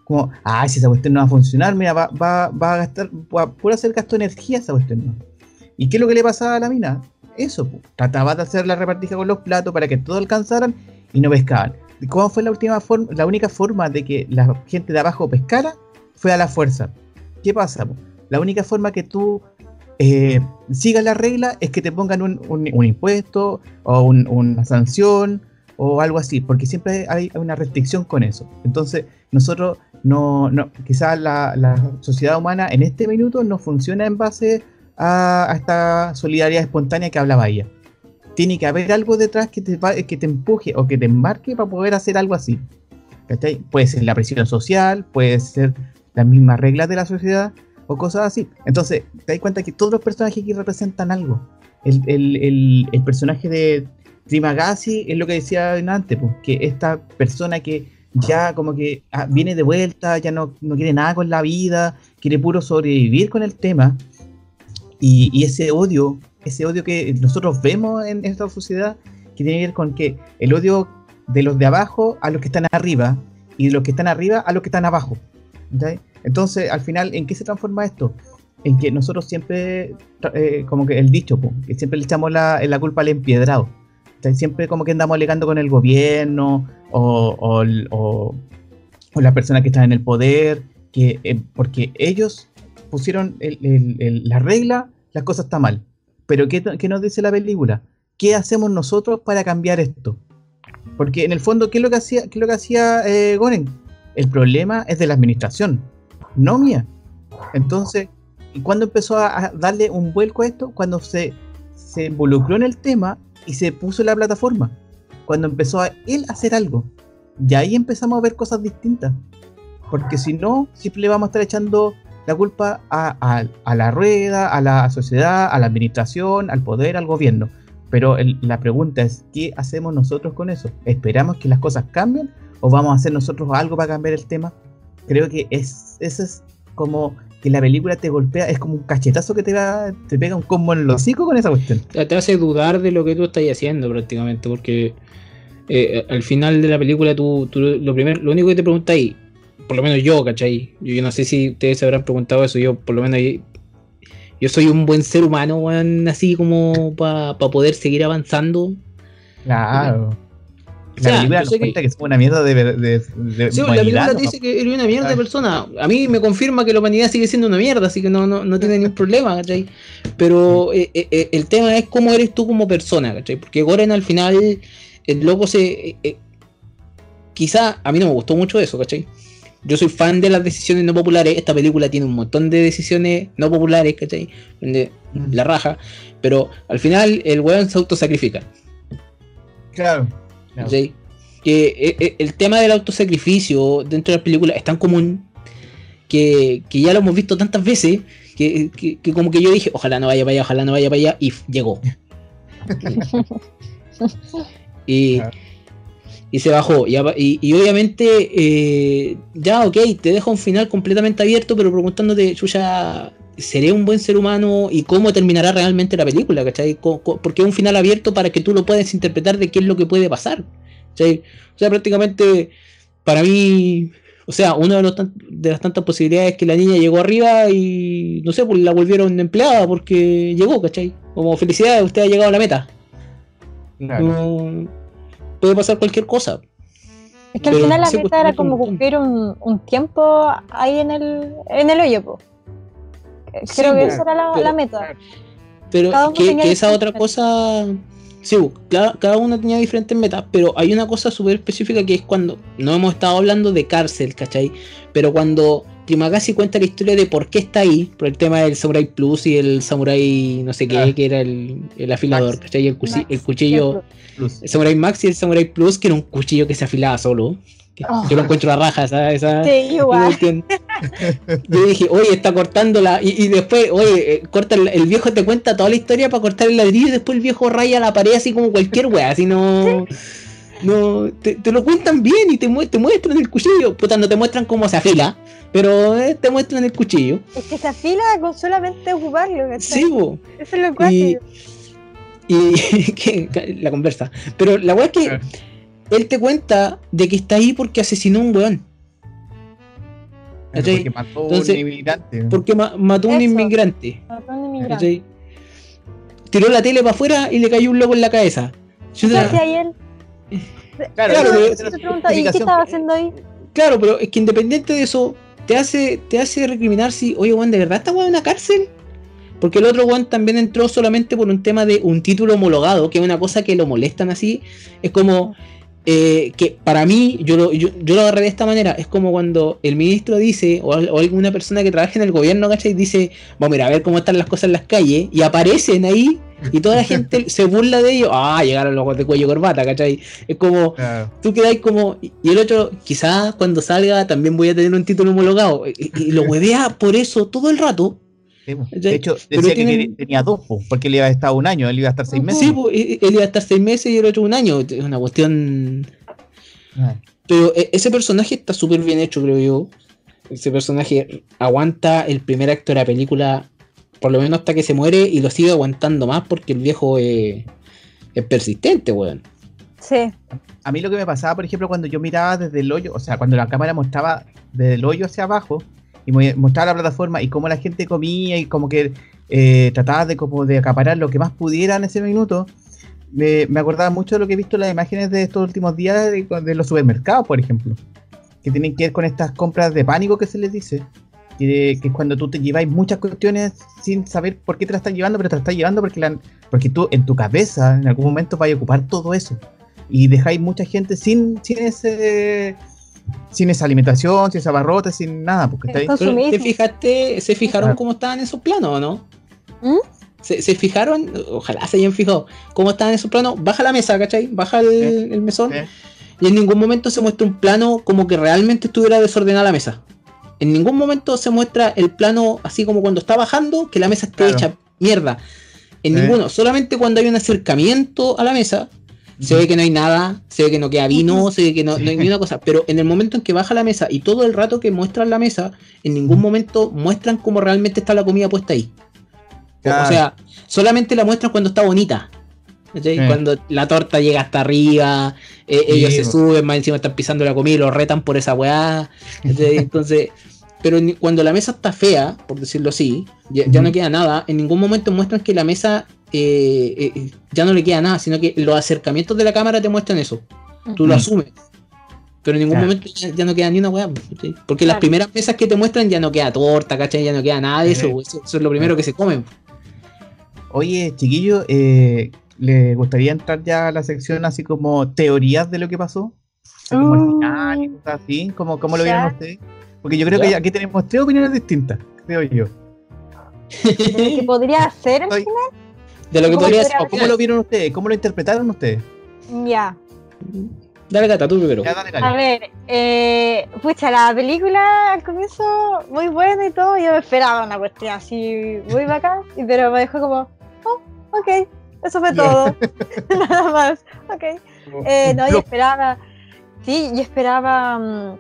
Como, ah, si esa cuestión no va a funcionar, mira, va, va, va a gastar, va, puro hacer gasto de energía esa cuestión. ¿Y qué es lo que le pasaba a la mina? Eso, po. trataba de hacer la repartija con los platos para que todos alcanzaran y no pescaban. ¿Y ¿Cómo fue la última forma, la única forma de que la gente de abajo pescara? Fue a la fuerza. ¿Qué pasa? La única forma que tú eh, sigas la regla es que te pongan un, un- impuesto o un- una sanción o algo así, porque siempre hay una restricción con eso. Entonces, nosotros no, no quizás la, la sociedad humana en este minuto no funciona en base a, esta solidaridad espontánea que hablaba ella. Tiene que haber algo detrás que te, que te empuje o que te embarque para poder hacer algo así. Puede ser la presión social, puede ser las mismas reglas de la sociedad o cosas así. Entonces, te das cuenta que todos los personajes aquí representan algo. El, el- el- el personaje de Trimagasi es lo que decía antes, pues, que esta persona que ya como que ah, viene de vuelta, ya no, no quiere nada con la vida, quiere puro sobrevivir con el tema. Y, y ese odio, ese odio que nosotros vemos en esta sociedad, que tiene que ver con que el odio de los de abajo a los que están arriba y de los que están arriba a los que están abajo. Entonces, al final, ¿en qué se transforma esto? En que nosotros siempre, eh, como que el dicho, que siempre le echamos la, la culpa al empiedrado. Siempre como que andamos alegando con el gobierno o, o, o- las personas que están en el poder, que eh, porque ellos pusieron la regla, la cosa está mal. Pero ¿qué, qué nos dice la película? ¿Qué hacemos nosotros para cambiar esto? Porque en el fondo, ¿qué es lo que hacía, qué es lo que hacía eh, Goren? El problema es de la administración, no mía. Entonces, ¿y cuándo empezó a darle un vuelco a esto? Cuando se, se involucró en el tema y se puso la plataforma. Cuando empezó a él a hacer algo. Y ahí empezamos a ver cosas distintas. Porque si no, siempre le vamos a estar echando la culpa a, la rueda, a la sociedad, a la administración, al poder, al gobierno. Pero la pregunta es, ¿qué hacemos nosotros con eso? ¿Esperamos que las cosas cambien o vamos a hacer nosotros algo para cambiar el tema? Creo que es, eso es como que la película te golpea, es como un cachetazo que te, va, te pega un combo en el hocico con esa cuestión. te hace dudar de lo que tú estás haciendo prácticamente, porque eh, al final de la película tú, tú lo primero, lo único que te preguntáis, por lo menos yo, ¿cachai? Yo, yo no sé si ustedes se habrán preguntado eso, yo por lo menos yo, yo soy un buen ser humano, así como para poder seguir avanzando. Claro. O La sea, película nos cuenta que- es una mierda de, de, de Sí, la película dice que eres una mierda de persona. A mí me confirma que la humanidad sigue siendo una mierda, así que no, no, no tiene ningún problema, ¿cachai? Pero eh, eh, eh, el tema es cómo eres tú como persona, ¿cachai? Porque Goren al final, el loco se... eh, quizá a mí no me gustó mucho eso, ¿cachai? Yo soy fan de las decisiones no populares. Esta película tiene un montón de decisiones no populares, ¿cachai? Donde Mm. la raja. Pero al final el weón se autosacrifica. Claro. Que eh, eh, el tema del autosacrificio dentro de la película es tan común que, que ya lo hemos visto tantas veces que, que- que como que yo dije, ojalá no vaya para allá, ojalá no vaya para allá, y llegó. y, Claro. y se bajó. Y, y- y obviamente, eh, ya, ok, te deja un final completamente abierto, pero preguntándote, Chuya, ¿seré un buen ser humano? ¿Y cómo terminará realmente la película? ¿cachai? Porque es un final abierto para que tú lo puedas interpretar de qué es lo que puede pasar. ¿cachai? O sea, prácticamente, para mí, o sea, una de, los tan- de las tantas posibilidades es que la niña llegó arriba y, no sé, pues la volvieron empleada porque llegó, ¿cachai? Como felicidades, usted ha llegado a la meta. Claro. No- puede pasar cualquier cosa. Es que al Pero final la sí, pues, meta era como cumplir un, un tiempo ahí en el, en el hoyo, po. Eh, Sí, Creo que esa era la, pero- la meta. Pero que, esa otra cosa. Sí, cada, cada uno tenía diferentes metas, pero hay una cosa súper específica que es cuando. No hemos estado hablando de cárcel, ¿cachai? Pero cuando Timagasi cuenta la historia de por qué está ahí, por el tema del Samurai Plus y el Samurai no sé qué, Ah. que era el, el afilador, Max. ¿cachai? El, cuchi- Max, el cuchillo. El Samurai Max y el Samurai Plus, que era un cuchillo que se afilaba solo. Que- Oh. Yo lo encuentro a raja, esa. esa Sí, igual. Yo dije, oye, está cortándola. Y, y después, oye, eh, corta el, el viejo te cuenta toda la historia para cortar el ladrillo y después el viejo raya la pared así como cualquier wea, así no. No, te, te lo cuentan bien y te, mue- te muestran el cuchillo. Puta, no te muestran cómo se afila, pero eh, te muestran el cuchillo. Es que se afila con solamente ocuparlo, ¿cachai? Sí, bo. Eso es lo Y, cuático. y que- la conversa. Pero la wea es que. Él te cuenta de que está ahí porque asesinó a un weón. Porque mató Entonces, un inmigrante. Porque ma- mató a un Eso. inmigrante. Mató a un inmigrante. ¿cachai? Tiró la tele para afuera y le cayó un loco en la cabeza. Yo ¿Qué hacía ahí él? Claro, Claro, Eso- pero- eso te pregunta, ¿Y qué estaba haciendo ahí? Claro, pero es que independiente de eso, te hace, te hace recriminar si, oye, Juan, ¿de verdad está weón en una cárcel? Porque el otro Juan también entró solamente por un tema de un título homologado, que es una cosa que lo molestan así. Es como eh, que para mí, yo lo, yo, yo lo agarré de esta manera. Es como cuando el ministro dice, o, o alguna persona que trabaja en el gobierno, ¿cachai? Dice, vamos a ver cómo están las cosas en las calles, y aparecen ahí, y toda la gente se burla de ellos. Ah, llegaron los de cuello y corbata, ¿cachai? Es como, Claro. tú quedáis como. Y el otro, quizás cuando salga también voy a tener un título homologado. Y, y lo huevea por eso todo el rato. De hecho, Pero decía tienen- que tenía dos, po, porque él iba a estar un año, él iba a estar seis meses. Sí, él iba a estar seis meses y el otro un año. Es una cuestión. Ah, Pero e- ese personaje está súper bien hecho, creo yo. Ese personaje aguanta el primer acto de la película, por lo menos hasta que se muere, y lo sigue aguantando más porque el viejo es, es persistente, weón. Sí. A mí lo que me pasaba, por ejemplo, cuando yo miraba desde el hoyo, o sea, cuando la cámara mostraba desde el hoyo hacia abajo y mo- mostraba la plataforma y cómo la gente comía y como que eh, trataba de como de acaparar lo que más pudiera en ese minuto, me, me acordaba mucho de lo que he visto en las imágenes de estos últimos días de, los supermercados, por ejemplo, que tienen que ver con estas compras de pánico que se les dice. Que, que es cuando tú te lleváis muchas cuestiones sin saber por qué te las estás llevando, pero te las estás llevando porque, la- porque tú en tu cabeza en algún momento vas a ocupar todo eso y dejáis mucha gente sin, sin ese sin esa alimentación, sin ese abarrote, sin nada, porque está ahí. ¿Te fijaste, se fijaron cómo estaban esos planos o no? ¿Mm? ¿Se, se fijaron? Ojalá se hayan fijado. ¿Cómo estaban esos planos? Baja la mesa, ¿cachai? Baja el, el mesón. Sí. Y en ningún momento se muestra un plano como que realmente estuviera desordenada la mesa. En ningún momento se muestra el plano así como cuando está bajando, que la mesa esté Claro. hecha mierda. En Sí. ninguno. Solamente cuando hay un acercamiento a la mesa, se ve que no hay nada, se ve que no queda vino, se ve que no, no hay ni una cosa. Pero en el momento en que baja la mesa y todo el rato que muestran la mesa, en ningún momento muestran cómo realmente está la comida puesta ahí. O- Claro. O sea, solamente la muestran cuando está bonita. Cuando la torta llega hasta arriba, eh, Sí, ellos se suben, más encima están pisando la comida y los retan por esa weá. Entonces, pero cuando la mesa está fea, por decirlo así, ya, ya no queda nada, en ningún momento muestran que la mesa eh, eh, ya no le queda nada, sino que los acercamientos de la cámara te muestran eso. Tú lo asumes. Pero en ningún Claro. momento ya, ya no queda ni una weá. ¿cachai? Porque las primeras mesas que te muestran ya no queda torta, ¿cachai? Ya no queda nada de eso. Sí. Eso, eso es lo primero que se comen. Oye, chiquillo, eh, ¿le gustaría entrar ya a la sección así como teorías de lo que pasó? Así como Mm. final y cosas así, ¿cómo, cómo lo Ya. vieron ustedes? Porque yo creo Ya. que aquí tenemos tres opiniones distintas, creo yo. ¿Qué podría ser el Estoy- De lo que ¿Cómo podría ser. ¿Cómo lo vieron ustedes? ¿Cómo lo interpretaron ustedes? Ya. Dale, Cata, tú primero. Ya, dale, A ver, eh, pucha, la película al comienzo muy buena y todo, yo me esperaba una cuestión así muy bacán, pero me dejó como, oh, ok, eso fue todo, nada más, ok. Eh, no, yo esperaba, Sí, yo esperaba. mm,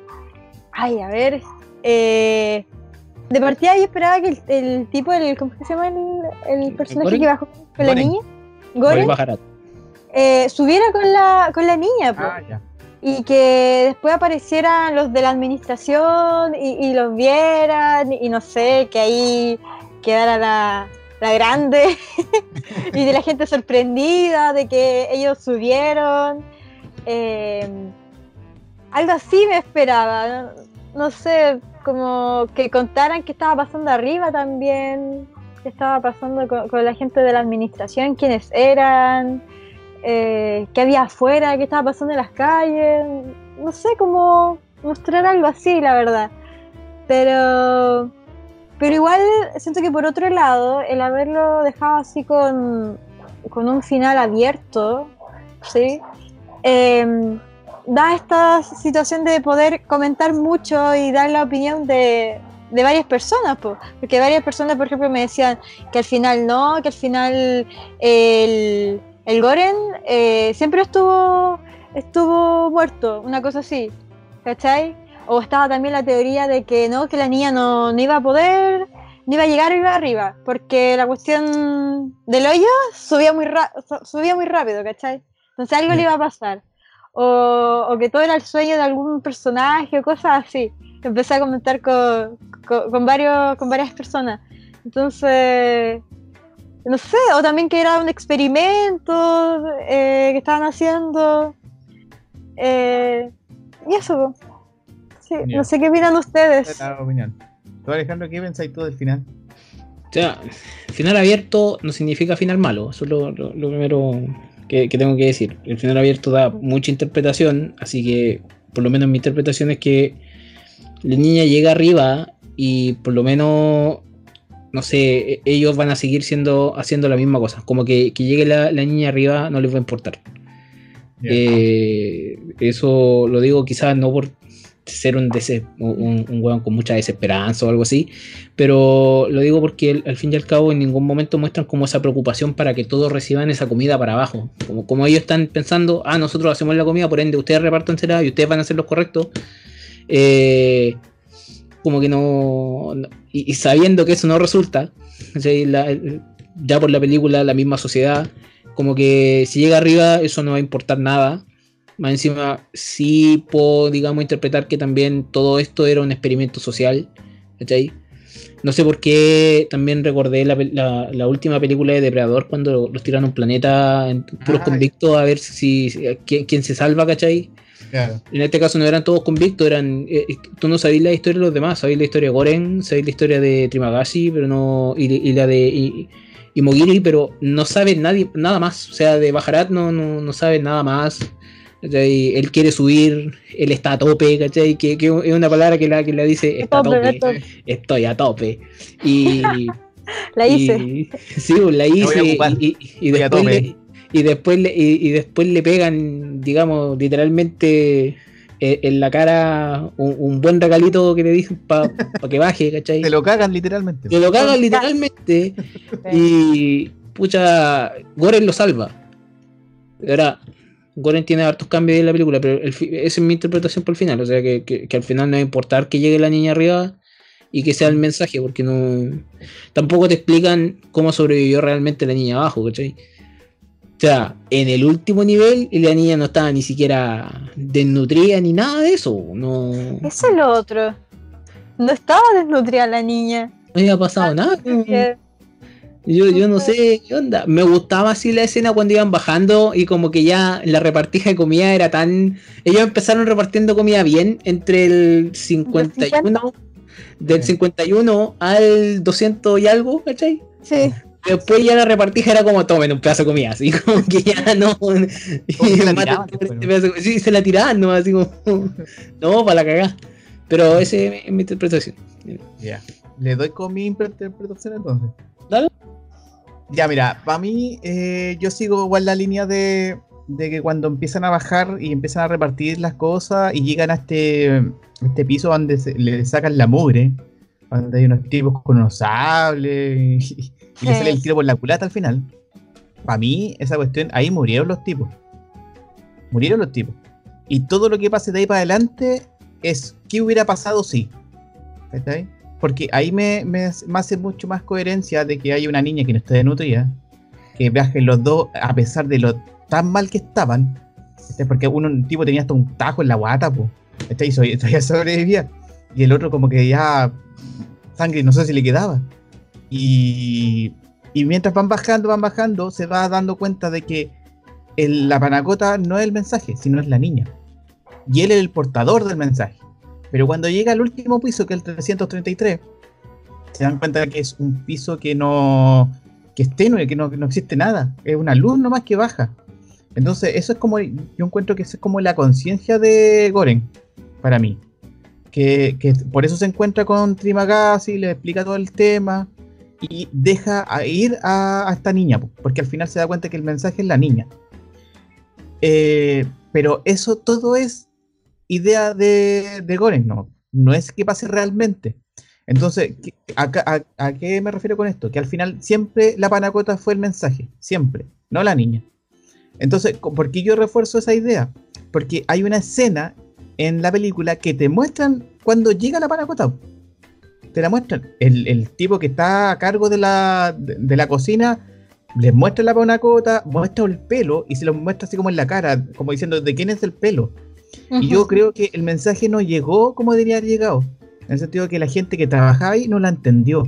Ay, a ver. eh, de partida yo esperaba que el, el tipo, el, ¿cómo se llama el, el personaje Goren? que bajó con la niña? Goren eh, subiera con la, con la niña, po. Ah, ya. y que después aparecieran los de la administración y, y los vieran y no sé, que ahí quedara la, la grande y de la gente sorprendida de que ellos subieron. Eh, algo así me esperaba, no, no sé, como que contaran qué estaba pasando arriba también, qué estaba pasando con, con la gente de la administración, quiénes eran eh, qué había afuera, qué estaba pasando en las calles. No sé cómo mostrar algo así, la verdad. Pero, pero igual siento que por otro lado, el haberlo dejado así con, con un final abierto, ¿sí? Em, da esta situación de poder comentar mucho y dar la opinión de, de varias personas, po. porque varias personas, por ejemplo, me decían que al final no, que al final el, el Goren eh, siempre estuvo, estuvo muerto, una cosa así, ¿cachai? O estaba también la teoría de que no, que la niña no, no iba a poder, no iba a llegar arriba arriba, porque la cuestión del hoyo subía muy, ra- su- subía muy rápido, ¿cachai? Entonces algo le iba a pasar. O, o que todo era el sueño de algún personaje o cosas así. Empecé a comentar con, con, con varios, con varias personas. Entonces, no sé, o también que era un experimento eh, que estaban haciendo. Eh, y eso. Sí, no sé qué opinan ustedes. La opinión. ¿Tú, Alejandro, qué pensáis tú del final? O sea, final abierto no significa final malo. Eso es lo, lo- lo primero que, que tengo que decir. El final abierto da mucha interpretación, así que por lo menos mi interpretación es que la niña llega arriba y por lo menos, no sé, e- ellos van a seguir siendo haciendo la misma cosa. Como que, que llegue la, la niña arriba no les va a importar. Eh, eso lo digo quizás no por ser un, un, un weón con mucha desesperanza o algo así, pero lo digo porque al- fin y al cabo en ningún momento muestran como esa preocupación para que todos reciban esa comida para abajo. Como, como ellos están pensando, ah, nosotros hacemos la comida, por ende ustedes repártansela y ustedes van a hacer los correctos. Eh, como que no... y, sabiendo que eso no resulta, ya por la película, la misma sociedad, como que si llega arriba eso no va a importar nada. Más encima, sí puedo, digamos, interpretar que también todo esto era un experimento social. ¿cachai? No sé por qué también recordé la, la- la última película de Depredador cuando los tiran a un planeta en puros Ah, convictos a ver si, si- quién, quién se salva, ¿cachai? Claro. En este caso no eran todos convictos, eran eh, tú no sabías la historia de los demás, sabías la historia de Goren, sabías la historia de Trimagashi, pero no y, y la de y, y Mogiri, pero no sabe nadie nada más, o sea, de Bajarat no no, no sabe nada más. ¿Cachai? Él quiere subir, él está a tope, ¿cachai? Que, que es una palabra que la, que la dice está a Tope, estoy a tope. Y La hice. y- sí, pues, la hice y, y- después tope. le, y después le, y, y después le pegan, digamos, literalmente eh, en la cara un, un buen regalito que le dicen para que baje, ¿cachai? Te lo cagan literalmente. Te lo cagan literalmente y pucha, Goren lo salva. Ahora, Goren tiene hartos cambios en la película, pero el esa es mi interpretación por el final. O sea, que, que- que al final no va a importar que llegue la niña arriba y que sea el mensaje, porque no. Tampoco te explican cómo sobrevivió realmente la niña abajo, ¿cachai? O sea, en el último nivel la niña no estaba ni siquiera desnutrida ni nada de eso. No, no Eso es lo otro. No estaba desnutrida la niña. había pasado nada. Que- Yo, yo no sé qué onda. Me gustaba así la escena cuando iban bajando y como que ya la repartija de comida era tan... Ellos empezaron repartiendo comida bien entre el 51, del 51 al 200 y algo, ¿cachai? Sí. Después ya la repartija era como tomen un pedazo de comida, así como que ya no... se la tiraban, pues, este. Sí, se la tiraban, ¿no? Así como... No, para la cagá. Pero esa es mi interpretación. Ya. Le doy con mi interpretación entonces. Ya, mira, para mí, eh, yo sigo igual la línea de, de que cuando empiezan a bajar y empiezan a repartir las cosas y llegan a este, este piso donde se- le sacan la mugre, donde hay unos tipos con unos sables y, le sale el tiro por la culata al final. Para mí, esa cuestión, ahí murieron los tipos. Murieron los tipos. Y todo lo que pase de ahí para adelante es qué hubiera pasado si. ¿Cachai? Porque ahí me, hace mucho más coherencia de que hay una niña que no esté desnutrida, que viajen los dos a pesar de lo tan mal que estaban. Porque uno, un tipo tenía hasta un tajo en la guata, pues. Y so- todavía sobrevivía. Y el otro como que ya sangre, no sé si le quedaba. Y, y mientras van bajando, van bajando, se va dando cuenta de que la panacota no es el mensaje, sino es la niña. Y él es el portador del mensaje. Pero cuando llega al último piso, que es el 333, se dan cuenta que es un piso que no que es tenue, que no, que no existe nada. Es una luz nomás que baja. Entonces, eso es como, yo encuentro que eso es como la conciencia de Goren, para mí. Que, que por eso se encuentra con Trimagasi, le explica todo el tema y deja a ir a, esta niña, po, porque al final se da cuenta que el mensaje es la niña. Eh, pero eso todo es idea de, de Goren, no, no es que pase realmente. Entonces, ¿qué- a, qué me refiero con esto? Que al final siempre la panacota fue el mensaje, siempre, no la niña. Entonces, ¿por qué yo refuerzo esa idea? Porque hay una escena en la película que te muestran cuando llega la panacota. Te la muestran. El, el tipo que está a cargo de la, de, de la cocina les muestra la panacota, muestra el pelo y se lo muestra así como en la cara, como diciendo de quién es el pelo. Y yo creo que el mensaje no llegó como debería haber llegado. En el sentido que la gente que trabajaba ahí no la entendió.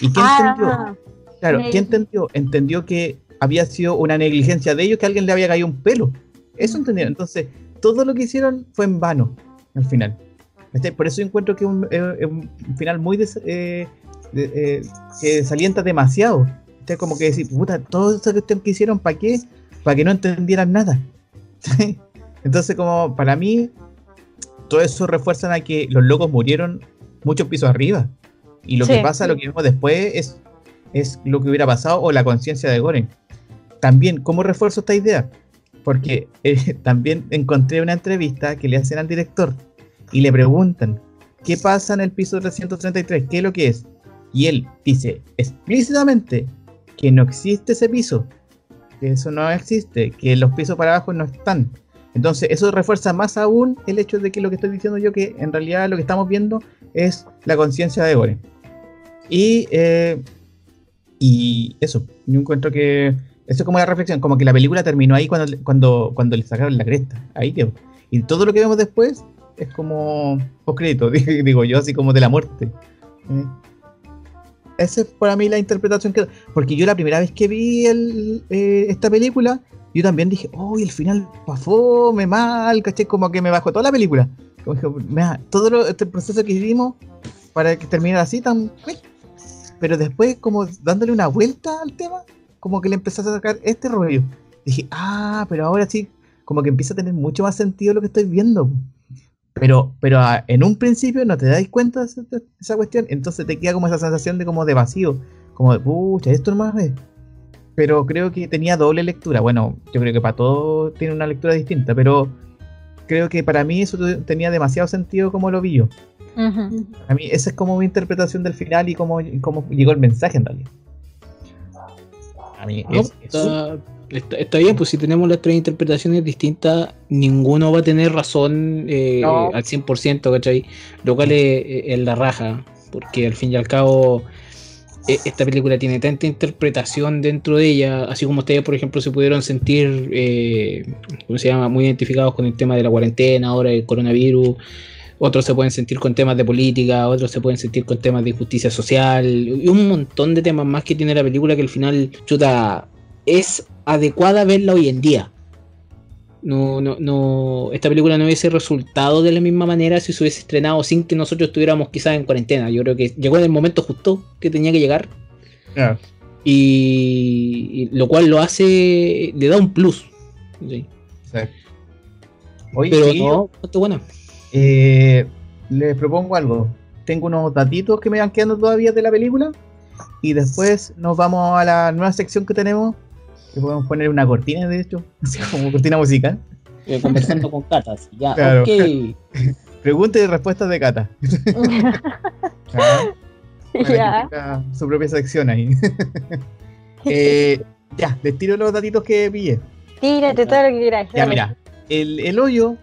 ¿Y quién entendió? Ah, Claro, me- ¿quién entendió? Entendió que había sido una negligencia de ellos, que a alguien le había caído un pelo. Eso entendieron. Entonces, todo lo que hicieron fue en vano, al final. Por eso yo encuentro que es un, eh, es un final muy des- eh, de- eh, que desalienta demasiado. ¿Cachai? Como que decir, puta, todo eso que que hicieron, ¿para qué? Para que no entendieran nada. Entonces, como para mí, todo eso refuerzan a que los locos murieron muchos pisos arriba. Y lo Sí. que pasa, lo que vemos después, es, es lo que hubiera pasado o la conciencia de Goren. También, ¿cómo refuerzo esta idea? Porque eh, también encontré una entrevista que le hacen al director y le preguntan, ¿qué pasa en el piso 333? ¿Qué es lo que es? Y él dice explícitamente que no existe ese piso, que eso no existe, que los pisos para abajo no están. Entonces, eso refuerza más aún el hecho de que lo que estoy diciendo yo, que en realidad lo que estamos viendo es la conciencia de Goren. Y, eh, y eso, yo encuentro que eso es como la reflexión, como que la película terminó ahí cuando, cuando, cuando le sacaron la cresta. Ahí quedó. Y todo lo que vemos después es como postcrédito, digo yo, así como de la muerte. Eh, Esa es para mí la interpretación que. Porque yo la primera vez que vi el, eh, esta película, yo también dije, oh, el final me mal, caché, como que me bajó toda la película. Como que, mira, todo lo- este proceso que hicimos para que terminara así tan. Pero después, como dándole una vuelta al tema, como que le empezó a sacar este rollo. Dije, ah, pero ahora sí, como que empieza a tener mucho más sentido lo que estoy viendo. Pero, pero ah, en un principio no te dais cuenta de esa, esa cuestión, entonces te queda como esa sensación de como de vacío, como de, pucha, esto nomás es. Pero creo que tenía doble lectura. Bueno, yo creo que para todos tiene una lectura distinta, pero creo que para mí eso tenía demasiado sentido como lo vi yo. Ujú. A mí esa es como mi interpretación del final y cómo, cómo llegó el mensaje en realidad. A mí No, es, es está, está- está bien, pues si tenemos las tres interpretaciones distintas, ninguno va a tener razón eh, No. al 100%, ¿cachai? Lo cual es, es la raja, porque al fin y al cabo esta película tiene tanta interpretación dentro de ella, así como ustedes, por ejemplo, se pudieron sentir, eh, ¿cómo se llama?, muy identificados con el tema de la cuarentena, ahora el coronavirus. Otros se pueden sentir con temas de política, otros se pueden sentir con temas de justicia social y un montón de temas más que tiene la película que al final, chuta, es adecuada verla hoy en día. No, no, no, esta película no hubiese resultado de la misma manera si se hubiese estrenado sin que nosotros estuviéramos quizás en cuarentena. Yo creo que llegó en el momento justo que tenía que llegar Claro. y, y lo cual lo hace, le da un plus. ¿sí? Pero chiquillo, no, está buena. eh, les propongo algo. Tengo unos datitos que me van quedando todavía de la película. Y después nos vamos a la nueva sección que tenemos. Que podemos poner una cortina, de hecho. Así como cortina musical. Eh, conversando con Catas. Ya, Claro. ok. Preguntas y respuestas de Cata. Ya. su propia sección ahí. Eh, ya, les tiro los datitos que pillé. Tírate todo lo que quieras. Ya, mira, el, el hoyo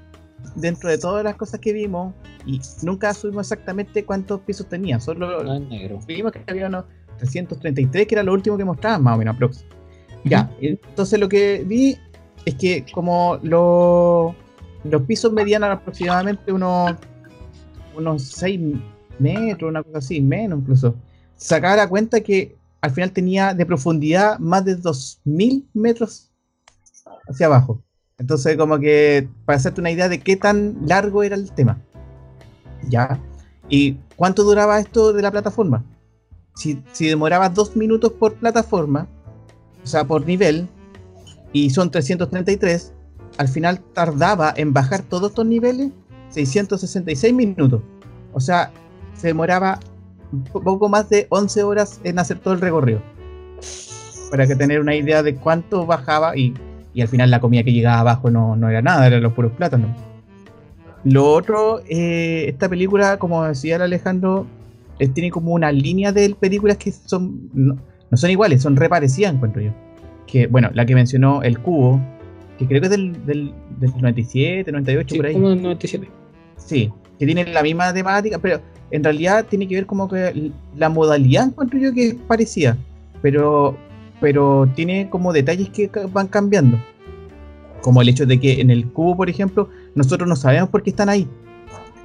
dentro de todas las cosas que vimos, y nunca subimos exactamente cuántos pisos tenía, solo Ah, negro. vimos que había unos 333, que era lo último que mostraban, más o menos, aprox. Ya, entonces lo que vi es que como lo- los pisos medían aproximadamente unos, unos 6 metros, una cosa así, menos incluso, sacaba la cuenta que al final tenía de profundidad más de 2000 metros hacia abajo. Entonces, como que para hacerte una idea de qué tan largo era el tema. Ya. ¿Y cuánto duraba esto de la plataforma? Si, si demoraba dos minutos por plataforma, o sea, por nivel, y son 333, al final tardaba en bajar todos estos niveles 666 minutos. O sea, se demoraba un po- poco más de 11 horas en hacer todo el recorrido. Para que tener una idea de cuánto bajaba y, y al final la comida que llegaba abajo no, no era nada, eran los puros plátanos. Lo otro, eh, esta película, como decía el Alejandro, tiene como una línea de películas que son no son iguales, son reparecidas, encuentro yo. Que, bueno, la que mencionó El Cubo, que creo que es del, del, del 97, 98, Sí, por ahí. como el 97. Sí, que tiene la misma temática, pero en realidad tiene que ver como que la modalidad encuentro yo que es parecida, pero, pero tiene como detalles que van cambiando. Como el hecho de que en el cubo, por ejemplo, nosotros no sabemos por qué están ahí.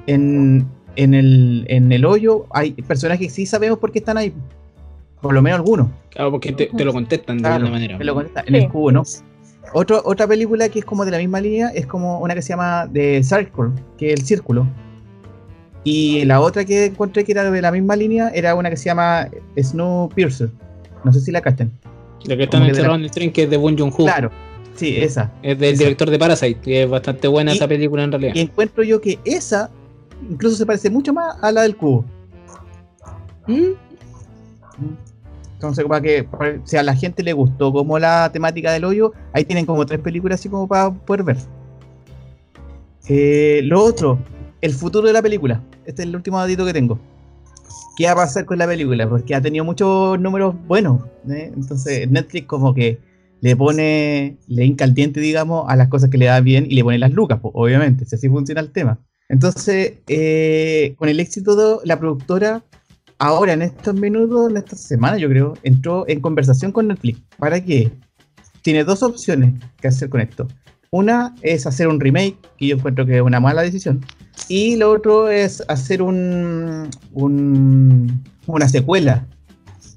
En, en, el, en el hoyo hay personajes que sí sabemos por qué están ahí. Por lo menos algunos. Claro, porque te, te lo contestan de Claro, alguna manera. me lo contesta, En Sí. el cubo, ¿no? Otro, otra película que es como de la misma línea es como una que se llama The Circle, que es el círculo. Y la otra que encontré que era de la misma línea era una que se llama Snowpiercer. No sé si la captan. La que están encerrados la- en el tren, que es de Bong Joon-ho. Claro, sí, esa. Es del Esa. director de Parasite, que es bastante buena Y- esa película en realidad. Y encuentro yo que esa incluso se parece mucho más a la del cubo. ¿Mm? Entonces, para que si a la gente le gustó como la temática del hoyo, ahí tienen como tres películas así como para poder ver. Eh, lo otro, el futuro de la película. Este es el último datito que tengo. ¿Qué va a pasar con la película? Porque ha tenido muchos números buenos. ¿eh? Entonces, Netflix como que le pone, le hinca el diente, digamos, a las cosas que le da bien y le pone las lucas, pues, obviamente, si así funciona el tema. Entonces, eh, con el éxito de la productora, ahora en estos minutos, en esta semana yo creo, entró en conversación con Netflix. ¿Para qué? Tiene dos opciones que hacer con esto. Una es hacer un remake, que yo encuentro que es una mala decisión. Y lo otro es hacer un, un- una secuela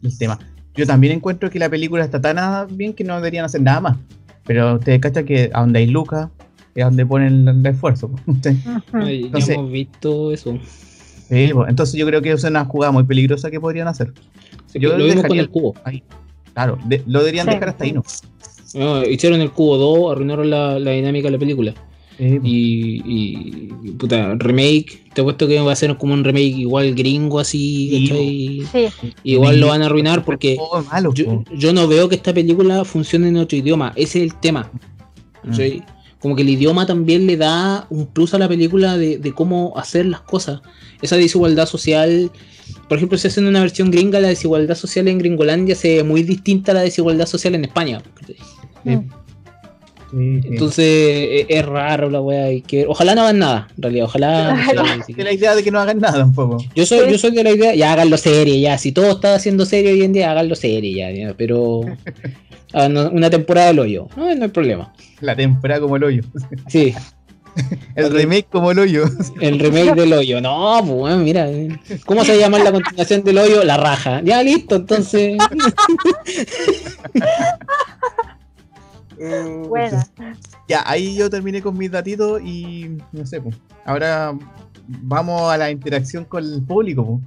del tema. Yo también encuentro que la película está tan bien que no deberían hacer nada más. Pero ustedes cachan que a donde hay lucas es a donde ponen el esfuerzo. Ya hemos visto eso. Pues, Entonces yo creo que es una jugada muy peligrosa que podrían hacer. Yo lo vimos con el cubo. Claro, de- lo deberían Sí. dejar hasta ahí, ¿no? No, hicieron el cubo 2, arruinaron la, la dinámica de la película. Sí. Y, y, y, puta, remake, te he puesto que va a ser como un remake igual gringo así, Sí, Igual lo van a arruinar porque malo, yo, no veo que esta película funcione en otro idioma, ese es el tema. ¿cachai? Como que el idioma también le da un plus a la película de, de cómo hacer las cosas. Esa desigualdad social, por ejemplo, si hacen una versión gringa, la desigualdad social en Gringolandia se ve muy distinta a la desigualdad social en España. ¿cachai? Sí. Sí, sí. Entonces e- es raro la weá. que. Ojalá no hagan nada, en realidad. Ojalá. no sé, así que- Que la idea de que no hagan nada tampoco. Yo soy, Sí. yo soy de la idea, ya háganlo serie, ya. Si todo está haciendo serie hoy en día, háganlo serie, ya. ya, Pero una temporada del hoyo. No, no hay problema. La temporada como el hoyo. Sí, El remake como el hoyo. el remake del hoyo. No, pues bueno, mira. eh. ¿Cómo se llama la continuación del hoyo? La raja. Ya listo, entonces. buena. Ya, ahí yo terminé con mis datitos y no sé, pues. Ahora vamos a la interacción con el público, pues.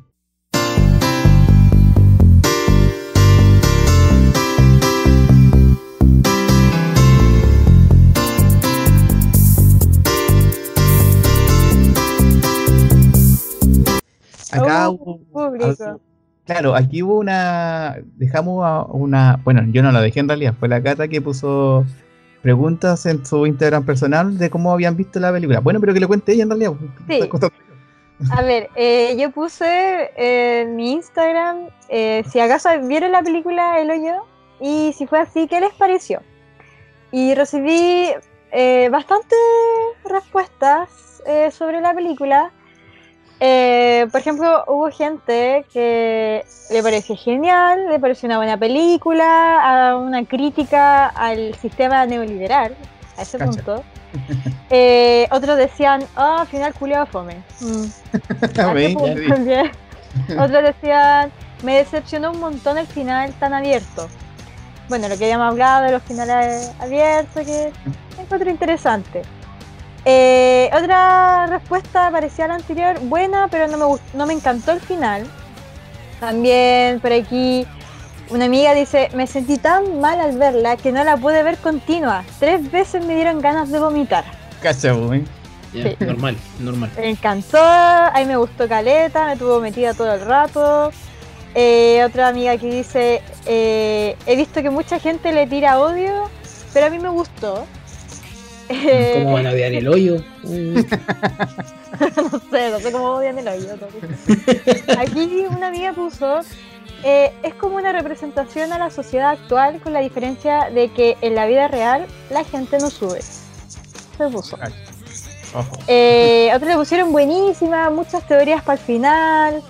Acá Oh, hubo- público. Claro, aquí hubo una. Dejamos a una. Bueno, yo no la dejé en realidad. Fue la Cata que puso preguntas en su Instagram personal de cómo habían visto la película. Bueno, pero que le cuente ella en realidad. pues, Sí. A ver, eh, yo puse en mi Instagram eh, si acaso vieron la película El Hoyo y si fue así, ¿qué les pareció? Y recibí eh, bastantes respuestas eh, sobre la película. Eh, por ejemplo, hubo gente que le pareció genial, le pareció una buena película, a una crítica al sistema neoliberal, a ese Cacha. punto. Eh, otros decían, oh, final culiado fome. Mm. También. Otros decían, me decepcionó un montón el final tan abierto. Bueno, lo que habíamos hablado de los finales abiertos, que encuentro interesante. Eh, otra respuesta parecía a la anterior, buena, pero no me, gust- no me encantó el final. También por aquí una amiga dice, me sentí tan mal al verla que no la pude ver continua. Tres veces me dieron ganas de vomitar. Cacha, wey. Ya, Sí. Normal, normal. Me encantó, ahí me gustó Caleta, me tuvo metida todo el rato. Eh, otra amiga que dice, eh, he visto que mucha gente le tira odio, pero a mí me gustó. Eh, ¿Cómo van a odiar el hoyo? No sé, no sé cómo odian el hoyo. Aquí una amiga puso, eh, es como una representación a la sociedad actual con la diferencia de que en la vida real la gente no sube. Se puso. Eh, otros le pusieron buenísima, muchas teorías para el final.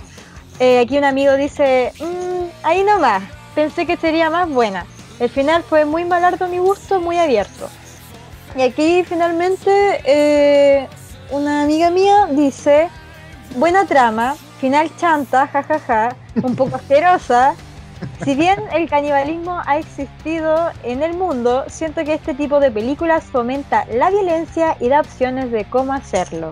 Eh, aquí un amigo dice, "Mm, ahí nomás, pensé que sería más buena. El final fue muy malardo a mi gusto, muy abierto. Y aquí finalmente eh, una amiga mía dice, buena trama, final chanta, jajaja, un poco asquerosa. Si bien el canibalismo ha existido en el mundo, siento que este tipo de películas fomenta la violencia y da opciones de cómo hacerlo.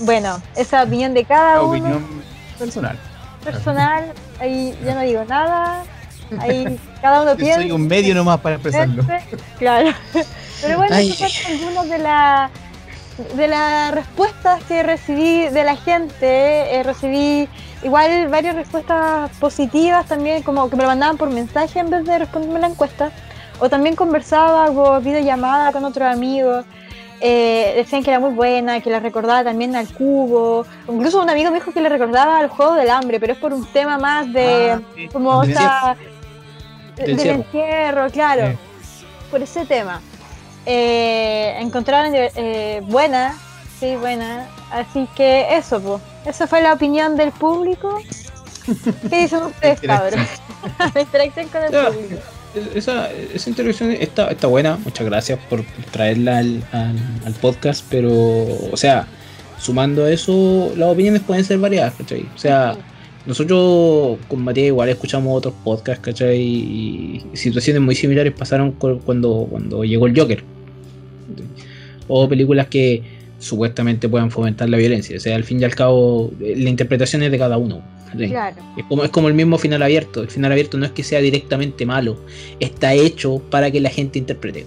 Bueno, esa opinión de cada La uno opinión personal. personal, ahí ya no digo nada, ahí cada uno Yo piensa. soy un medio nomás para expresarlo. Claro. Pero bueno, Ay. esas son algunas de la de las respuestas que recibí de la gente. eh, recibí igual varias respuestas positivas también, como que me lo mandaban por mensaje en vez de responderme la encuesta. O también conversaba por videollamada con otros amigos. eh, decían que era muy buena, que la recordaba también al cubo. Incluso un amigo me dijo que le recordaba al juego del hambre, pero es por un tema más de Ah, sí. como esta De del encierro. encierro, claro, Sí. por ese tema. Eh, encontraron eh, buena, sí, buena. Así que eso, pues. Esa fue la opinión del público. ¿Qué dicen ustedes, cabros? la interacción con el Ya. público. Esa, esa interacción está, está buena, muchas gracias por traerla al, al- al podcast, pero, o sea, sumando a eso, las opiniones pueden ser variadas, ¿cachai? O sea, nosotros con Matías igual escuchamos otros podcasts, ¿cachai? Y situaciones muy similares pasaron cu- cuando, cuando llegó el Joker. O películas que supuestamente puedan fomentar la violencia, o sea, al fin y al cabo, eh, la interpretación es de cada uno. Claro. Es como, es como el mismo final abierto. El final abierto no es que sea directamente malo, está hecho para que la gente interprete.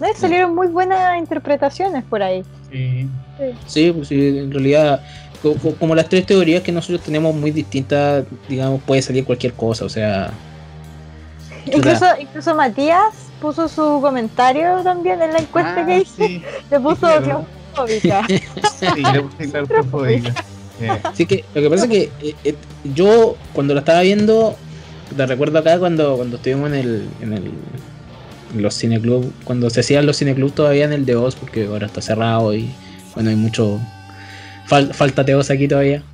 No, y salieron muy buenas interpretaciones por ahí. Sí. Sí, pues sí, en realidad, co- co- como las tres teorías que nosotros tenemos muy distintas, digamos, puede salir cualquier cosa. O sea, Incluso, incluso Matías puso su comentario también en la encuesta Ah, que hice. sí, Le puso claro. claustrofóbica. sí, le puse claustrofóbica. Así que lo que pasa es que eh, eh, yo cuando la estaba viendo, te recuerdo acá cuando, cuando estuvimos en el, en el en los cineclub, cuando se hacían los cineclub todavía en el de Oz, porque ahora está cerrado y bueno, hay mucho fal- falta de Oz aquí todavía.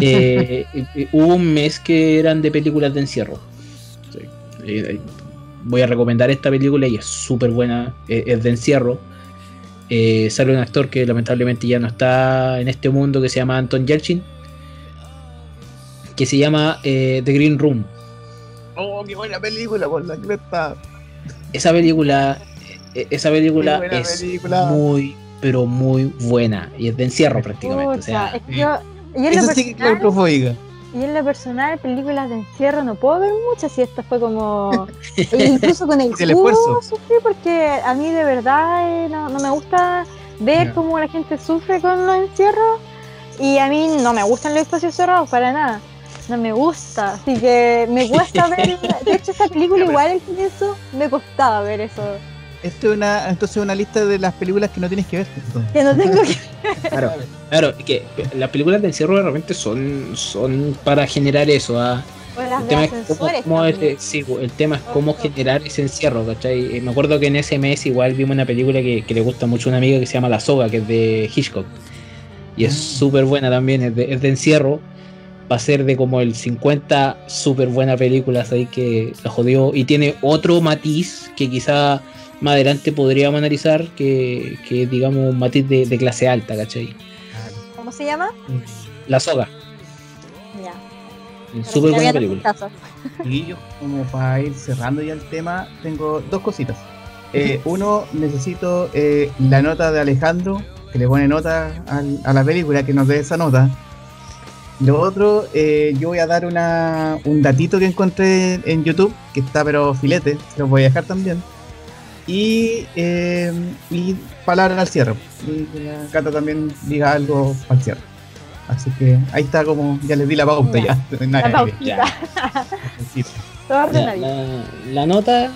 Eh, y- y hubo un mes que eran de películas de encierro. Sí. Voy a recomendar esta película y es súper buena, eh, es de encierro. Eh, sale un actor que lamentablemente ya no está en este mundo que se llama Anton Yelchin, que se llama eh, The Green Room. Oh, qué buena película, por la cresta. Esa película, eh, esa película es película. muy, pero muy buena y es de encierro prácticamente. O sea, es que yo, y en, lo Eso sí que es claustrofóbica. Y en lo personal, películas de encierro no puedo ver muchas y esta fue como... e incluso con el el esfuerzo. sufrí porque a mí de verdad eh, no, no me gusta ver Ya. cómo la gente sufre con los encierros y a mí no me gustan los espacios cerrados para nada. No me gusta, así que me cuesta ver. De hecho, esta película, igual al comienzo, me costaba ver eso. Esto es una, entonces una lista de las películas que no tienes que ver. Que no tengo que. claro, claro, es que las películas de encierro de repente son, son para generar eso, ¿ah? el tema, es cómo, cómo es, sí, el tema es cómo generar ese encierro, ¿cachai? Eh, me acuerdo que en ese mes igual vimos una película que, que le gusta mucho a una amiga que se llama La Soga, que es de Hitchcock. Y es mm. súper buena también, es de, es de encierro va a ser de como el 50 súper buena película, así que la jodió. Y tiene otro matiz que quizá más adelante podríamos analizar, que, que digamos un matiz de, de, clase alta, ¿cachai? ¿Cómo se llama? La soga. Ya. Súper buena película. Y yo, como para ir cerrando ya el tema, tengo dos cositas. Eh, uno, necesito eh, la nota de Alejandro, que le pone nota al, a la película, que nos dé esa nota. Lo otro, eh, yo voy a dar una, un datito que encontré en YouTube, que está pero filete, se los voy a dejar también. Y, eh, y palabras al cierre. Y que la Cata también diga algo al cierre. Así que ahí está como, ya les di la pauta ya. ya. Nada, La pautita. La- la nota,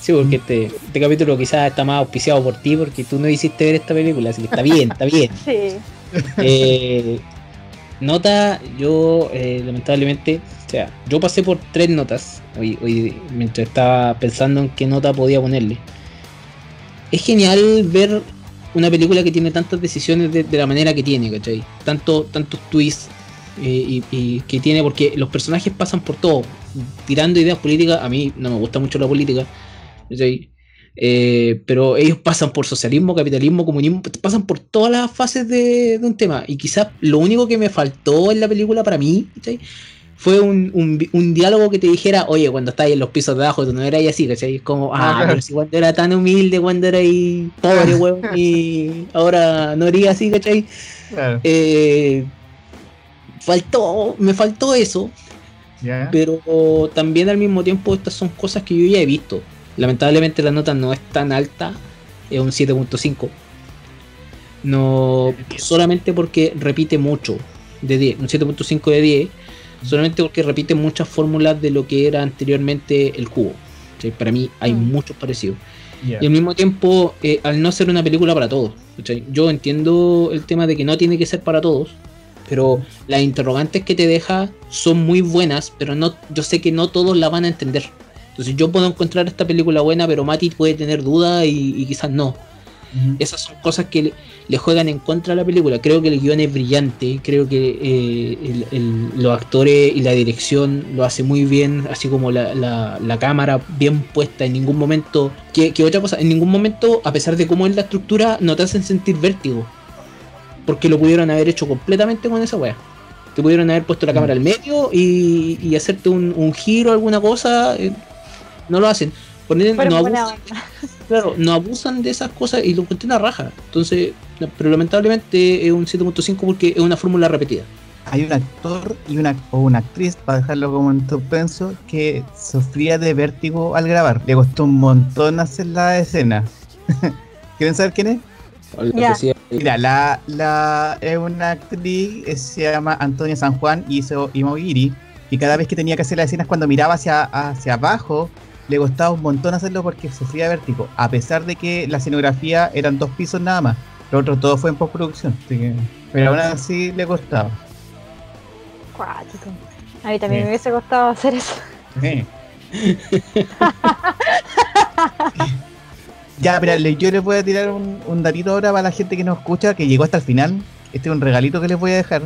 sí, porque este, este capítulo quizás está más auspiciado por ti, porque tú no hiciste ver esta película, así que está bien, está bien. Sí. Eh, nota, yo eh, lamentablemente, o sea, yo pasé por tres notas hoy, hoy mientras estaba pensando en qué nota podía ponerle. Es genial ver una película que tiene tantas decisiones de, la manera que tiene, ¿cachai? Tanto, tantos twists eh, y, y que tiene, porque los personajes pasan por todo, tirando ideas políticas, a mí no me gusta mucho la política, ¿cachai? Eh, pero ellos pasan por socialismo, capitalismo, comunismo, pasan por todas las fases de, de un tema. Y quizás lo único que me faltó en la película para mí ¿cachai? Fue un, un, un diálogo que te dijera, oye, cuando estáis en los pisos de abajo, tú no eras así, ¿cachai? Es como, ah, claro. pero si cuando era tan humilde, cuando era ahí pobre, weón, y ahora no haría así, ¿cachai? Claro. Eh, faltó, me faltó eso, pero también al mismo tiempo estas son cosas que yo ya he visto. Lamentablemente la nota no es tan alta, es un 7.5. No solamente porque repite mucho de 10, un 7.5 de 10, solamente porque repite muchas fórmulas de lo que era anteriormente el cubo. Para mí hay Mm. muchos parecidos. Y al mismo tiempo, eh, al no ser una película para todos, yo entiendo el tema de que no tiene que ser para todos, pero las interrogantes que te deja son muy buenas, pero no, yo sé que no todos la van a entender. Entonces yo puedo encontrar esta película buena, pero Mati puede tener dudas y, y quizás no. Esas son cosas que le, le juegan en contra a la película. Creo que el guion es brillante, creo que eh, el- el- los actores y la dirección lo hace muy bien, así como la, la- la cámara bien puesta en ningún momento. Que, que otra cosa, en ningún momento, a pesar de cómo es la estructura, no te hacen sentir vértigo. Porque lo pudieron haber hecho completamente con esa wea. Te pudieron haber puesto la Mm. cámara al medio y, y hacerte un, un giro, alguna cosa. eh, no lo hacen. Pero no abusan, onda. claro, no abusan de esas cosas y lo encuentran a raja. Entonces, pero lamentablemente es un 7.5 porque es una fórmula repetida. Hay un actor y una, o una actriz, para dejarlo como en suspenso, que sufría de vértigo al grabar. Le costó un montón hacer la escena. ¿Quieren saber quién es? Mira, la, la, es una actriz, eh, se llama Antonia San Juan y hizo Imogiri. Y cada vez que tenía que hacer las escenas, cuando miraba hacia, hacia abajo, le costaba un montón hacerlo porque sufría vértigo. A pesar de que la escenografía eran dos pisos nada más. Lo otro todo fue en postproducción. así que- pero aún así le costaba. Cuático. A mí también Sí. me hubiese costado hacer eso. Sí. ya, pero yo les voy a tirar un, un datito ahora para la gente que nos escucha, que llegó hasta el final. Este es un regalito que les voy a dejar.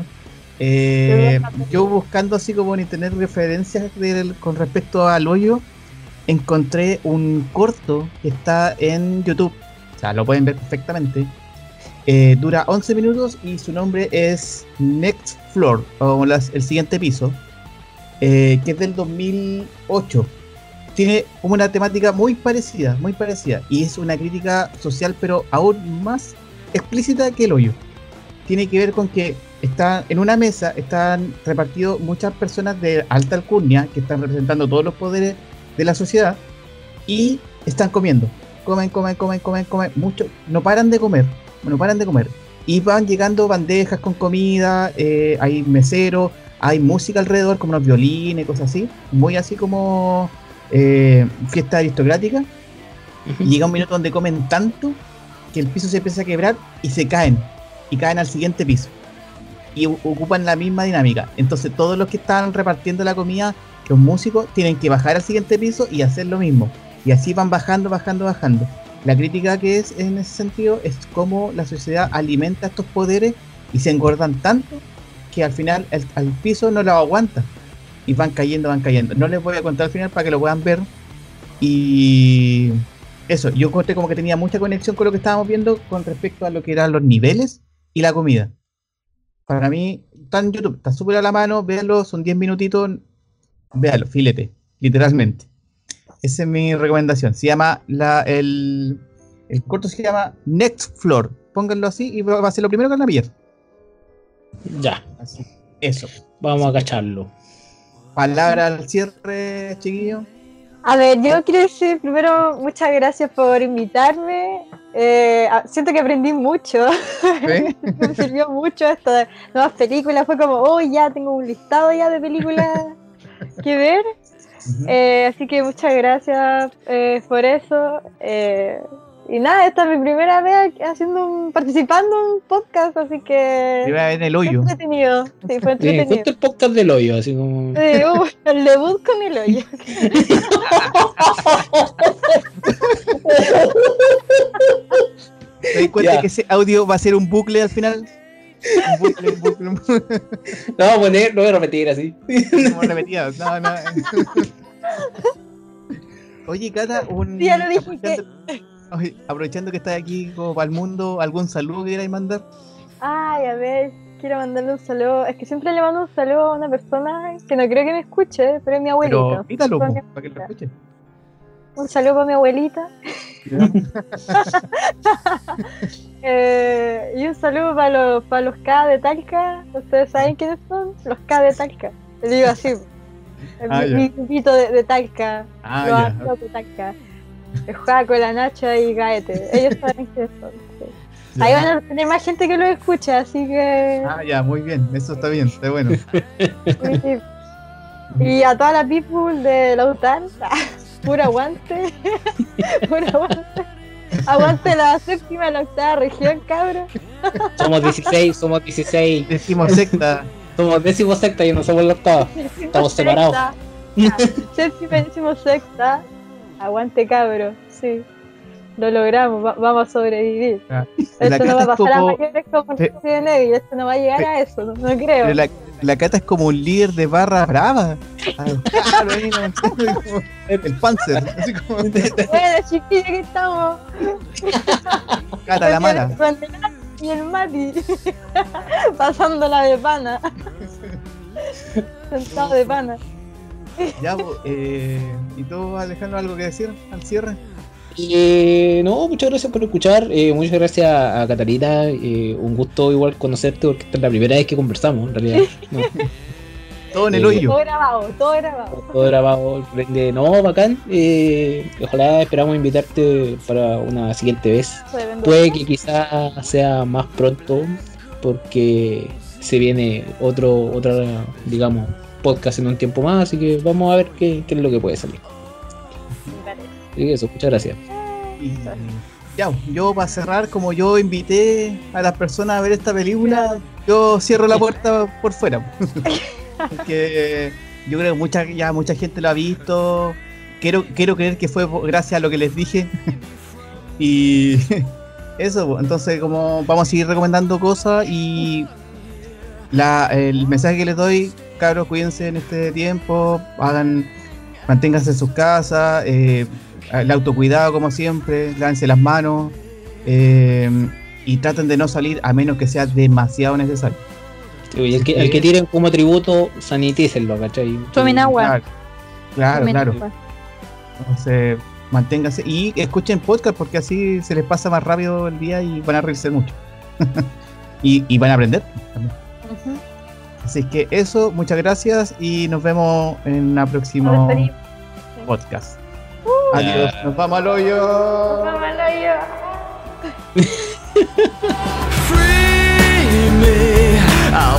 Eh, yo buscando así como en internet referencias con respecto al hoyo, encontré un corto que está en YouTube. O sea, lo pueden ver perfectamente. Eh, dura 11 minutos y su nombre es Next Floor, o las- el siguiente piso, eh, que es del 2008. Tiene una temática muy parecida, muy parecida, y es una crítica social, pero aún más explícita que el hoyo. Tiene que ver con que está en una mesa están repartidos muchas personas de alta alcurnia que están representando todos los poderes de la sociedad y están comiendo. Comen, comen, comen, comen, comen, mucho, no paran de comer, no paran de comer. Y van llegando bandejas con comida, eh, hay meseros, hay música alrededor, como unos violines, cosas así, muy así como eh, fiesta aristocrática. Y llega un minuto donde comen tanto que el piso se empieza a quebrar y se caen. Y caen al siguiente piso. Y ocupan la misma dinámica. Entonces todos los que están repartiendo la comida, los músicos, tienen que bajar al siguiente piso y hacer lo mismo. Y así van bajando, bajando, bajando. La crítica que es en ese sentido es cómo la sociedad alimenta estos poderes y se engordan tanto que al final el, al piso no lo aguanta. Y van cayendo, van cayendo. No les voy a contar al final para que lo puedan ver. Y eso, yo encontré como que tenía mucha conexión con lo que estábamos viendo con respecto a lo que eran los niveles y la comida. Para mí, está en YouTube, está súper a la mano, véanlo, son 10 minutitos, véanlo, filete, literalmente. Esa es mi recomendación. Se llama, la, el, el corto se llama Next Floor. Pónganlo así y va a ser lo primero que van a pillar. Ya, Así. Eso. vamos a cacharlo. Palabra al cierre, chiquillo. A ver, yo quiero decir primero muchas gracias por invitarme. Eh, a- siento que aprendí mucho. ¿Sí? me sirvió mucho estas nuevas películas. Fue como, oh, ya tengo un listado ya de películas que ver. Eh, así que muchas gracias eh, por eso. Y nada, esta es mi primera vez haciendo un, participando en un podcast, así que Te va en el fue hoyo. entretenido. Sí, fue entretenido. cuenta el podcast del hoyo, así como. Sí, uh, el debut con el hoyo. ¿Te das cuenta Ya. que ese audio va a ser un bucle al final? Un bucle, un bucle, un bucle. No, voy a poner, lo voy a repetir así. Como repetido. No, no. Oye, Cata, un. Sí, ya lo dije aprovechando, Oye, aprovechando que estás aquí como para el mundo, ¿algún saludo que quieras mandar? Ay, a ver, quiero mandarle un saludo. Es que siempre le mando un saludo a una persona que no creo que me escuche, pero es mi abuelita. Pero po, mi para que lo escuche. Un saludo para mi abuelita. Eh, y un saludo para los, para los K de Talca. ¿Ustedes saben quiénes son? Los K de Talca. Les digo así. Ah, mi- grupito de, de Talca. Ah, los amigos de Talca. El Juaco, la Nacha y Gaete. Ellos saben quiénes son. sí. Ahí van a tener más gente que lo escuche, así que. Ah, ya, muy bien. Eso está bien, está bueno. Sí. Y a toda la people de la UTAN, puro aguante. puro aguante. Aguante la séptima y la octava región, cabrón. Somos 16, somos 16. Decimos secta. Somos décimo secta y no somos la octava. Estamos separados. Séptima y décimo sexta. Aguante, cabro. Sí. Lo logramos, va- vamos a sobrevivir. Ah, Eso no va a pasar a como- mayores como Resident Evil. Esto no va a llegar a eso, no, no creo. La, la Cata es como un líder de barra brava. Claro, como el Panzer. Así como Bueno, chiquillos, que estamos. Cata la mala. Y el Mati. Pasándola de pana. Sentado de pana. Ya, eh, ¿y tú, Alejandro, algo que decir al cierre? Eh, no, muchas gracias por escuchar. eh, muchas gracias a Catarina. eh, un gusto igual conocerte porque esta es la primera vez que conversamos, en realidad. No, Todo en el Eh, hoyo. Todo grabado, todo grabado. todo grabado. No, bacán. eh, ojalá esperamos invitarte para una siguiente vez. Puede que quizás sea más pronto porque se viene otro, otra, digamos, podcast en un tiempo más, así que vamos a ver qué, qué es lo que puede salir. Que eso, muchas gracias. Y, ya, yo para cerrar, como yo invité a las personas a ver esta película, yo cierro la puerta por fuera. Porque yo creo que mucha, ya mucha gente lo ha visto. Quiero, quiero creer que fue gracias a lo que les dije. y eso, pues, entonces como vamos a seguir recomendando cosas y la, el mensaje que les doy, cabros, cuídense en este tiempo, hagan, manténganse en sus casas, eh, el autocuidado como siempre, lávense las manos eh, y traten de no salir a menos que sea demasiado necesario. Sí, y el, que, el que tiren como tributo, sanitícenlo, ¿cachai? Tomen agua. Claro, claro. Tomen claro. agua. Entonces, manténganse y escuchen podcast porque así se les pasa más rápido el día y van a reírse mucho. y, y van a aprender también. Así que eso, muchas gracias y nos vemos en Nos próximo podcast. Adiós, nos vamos al hoyo. Vámonos yo. Free me, I'll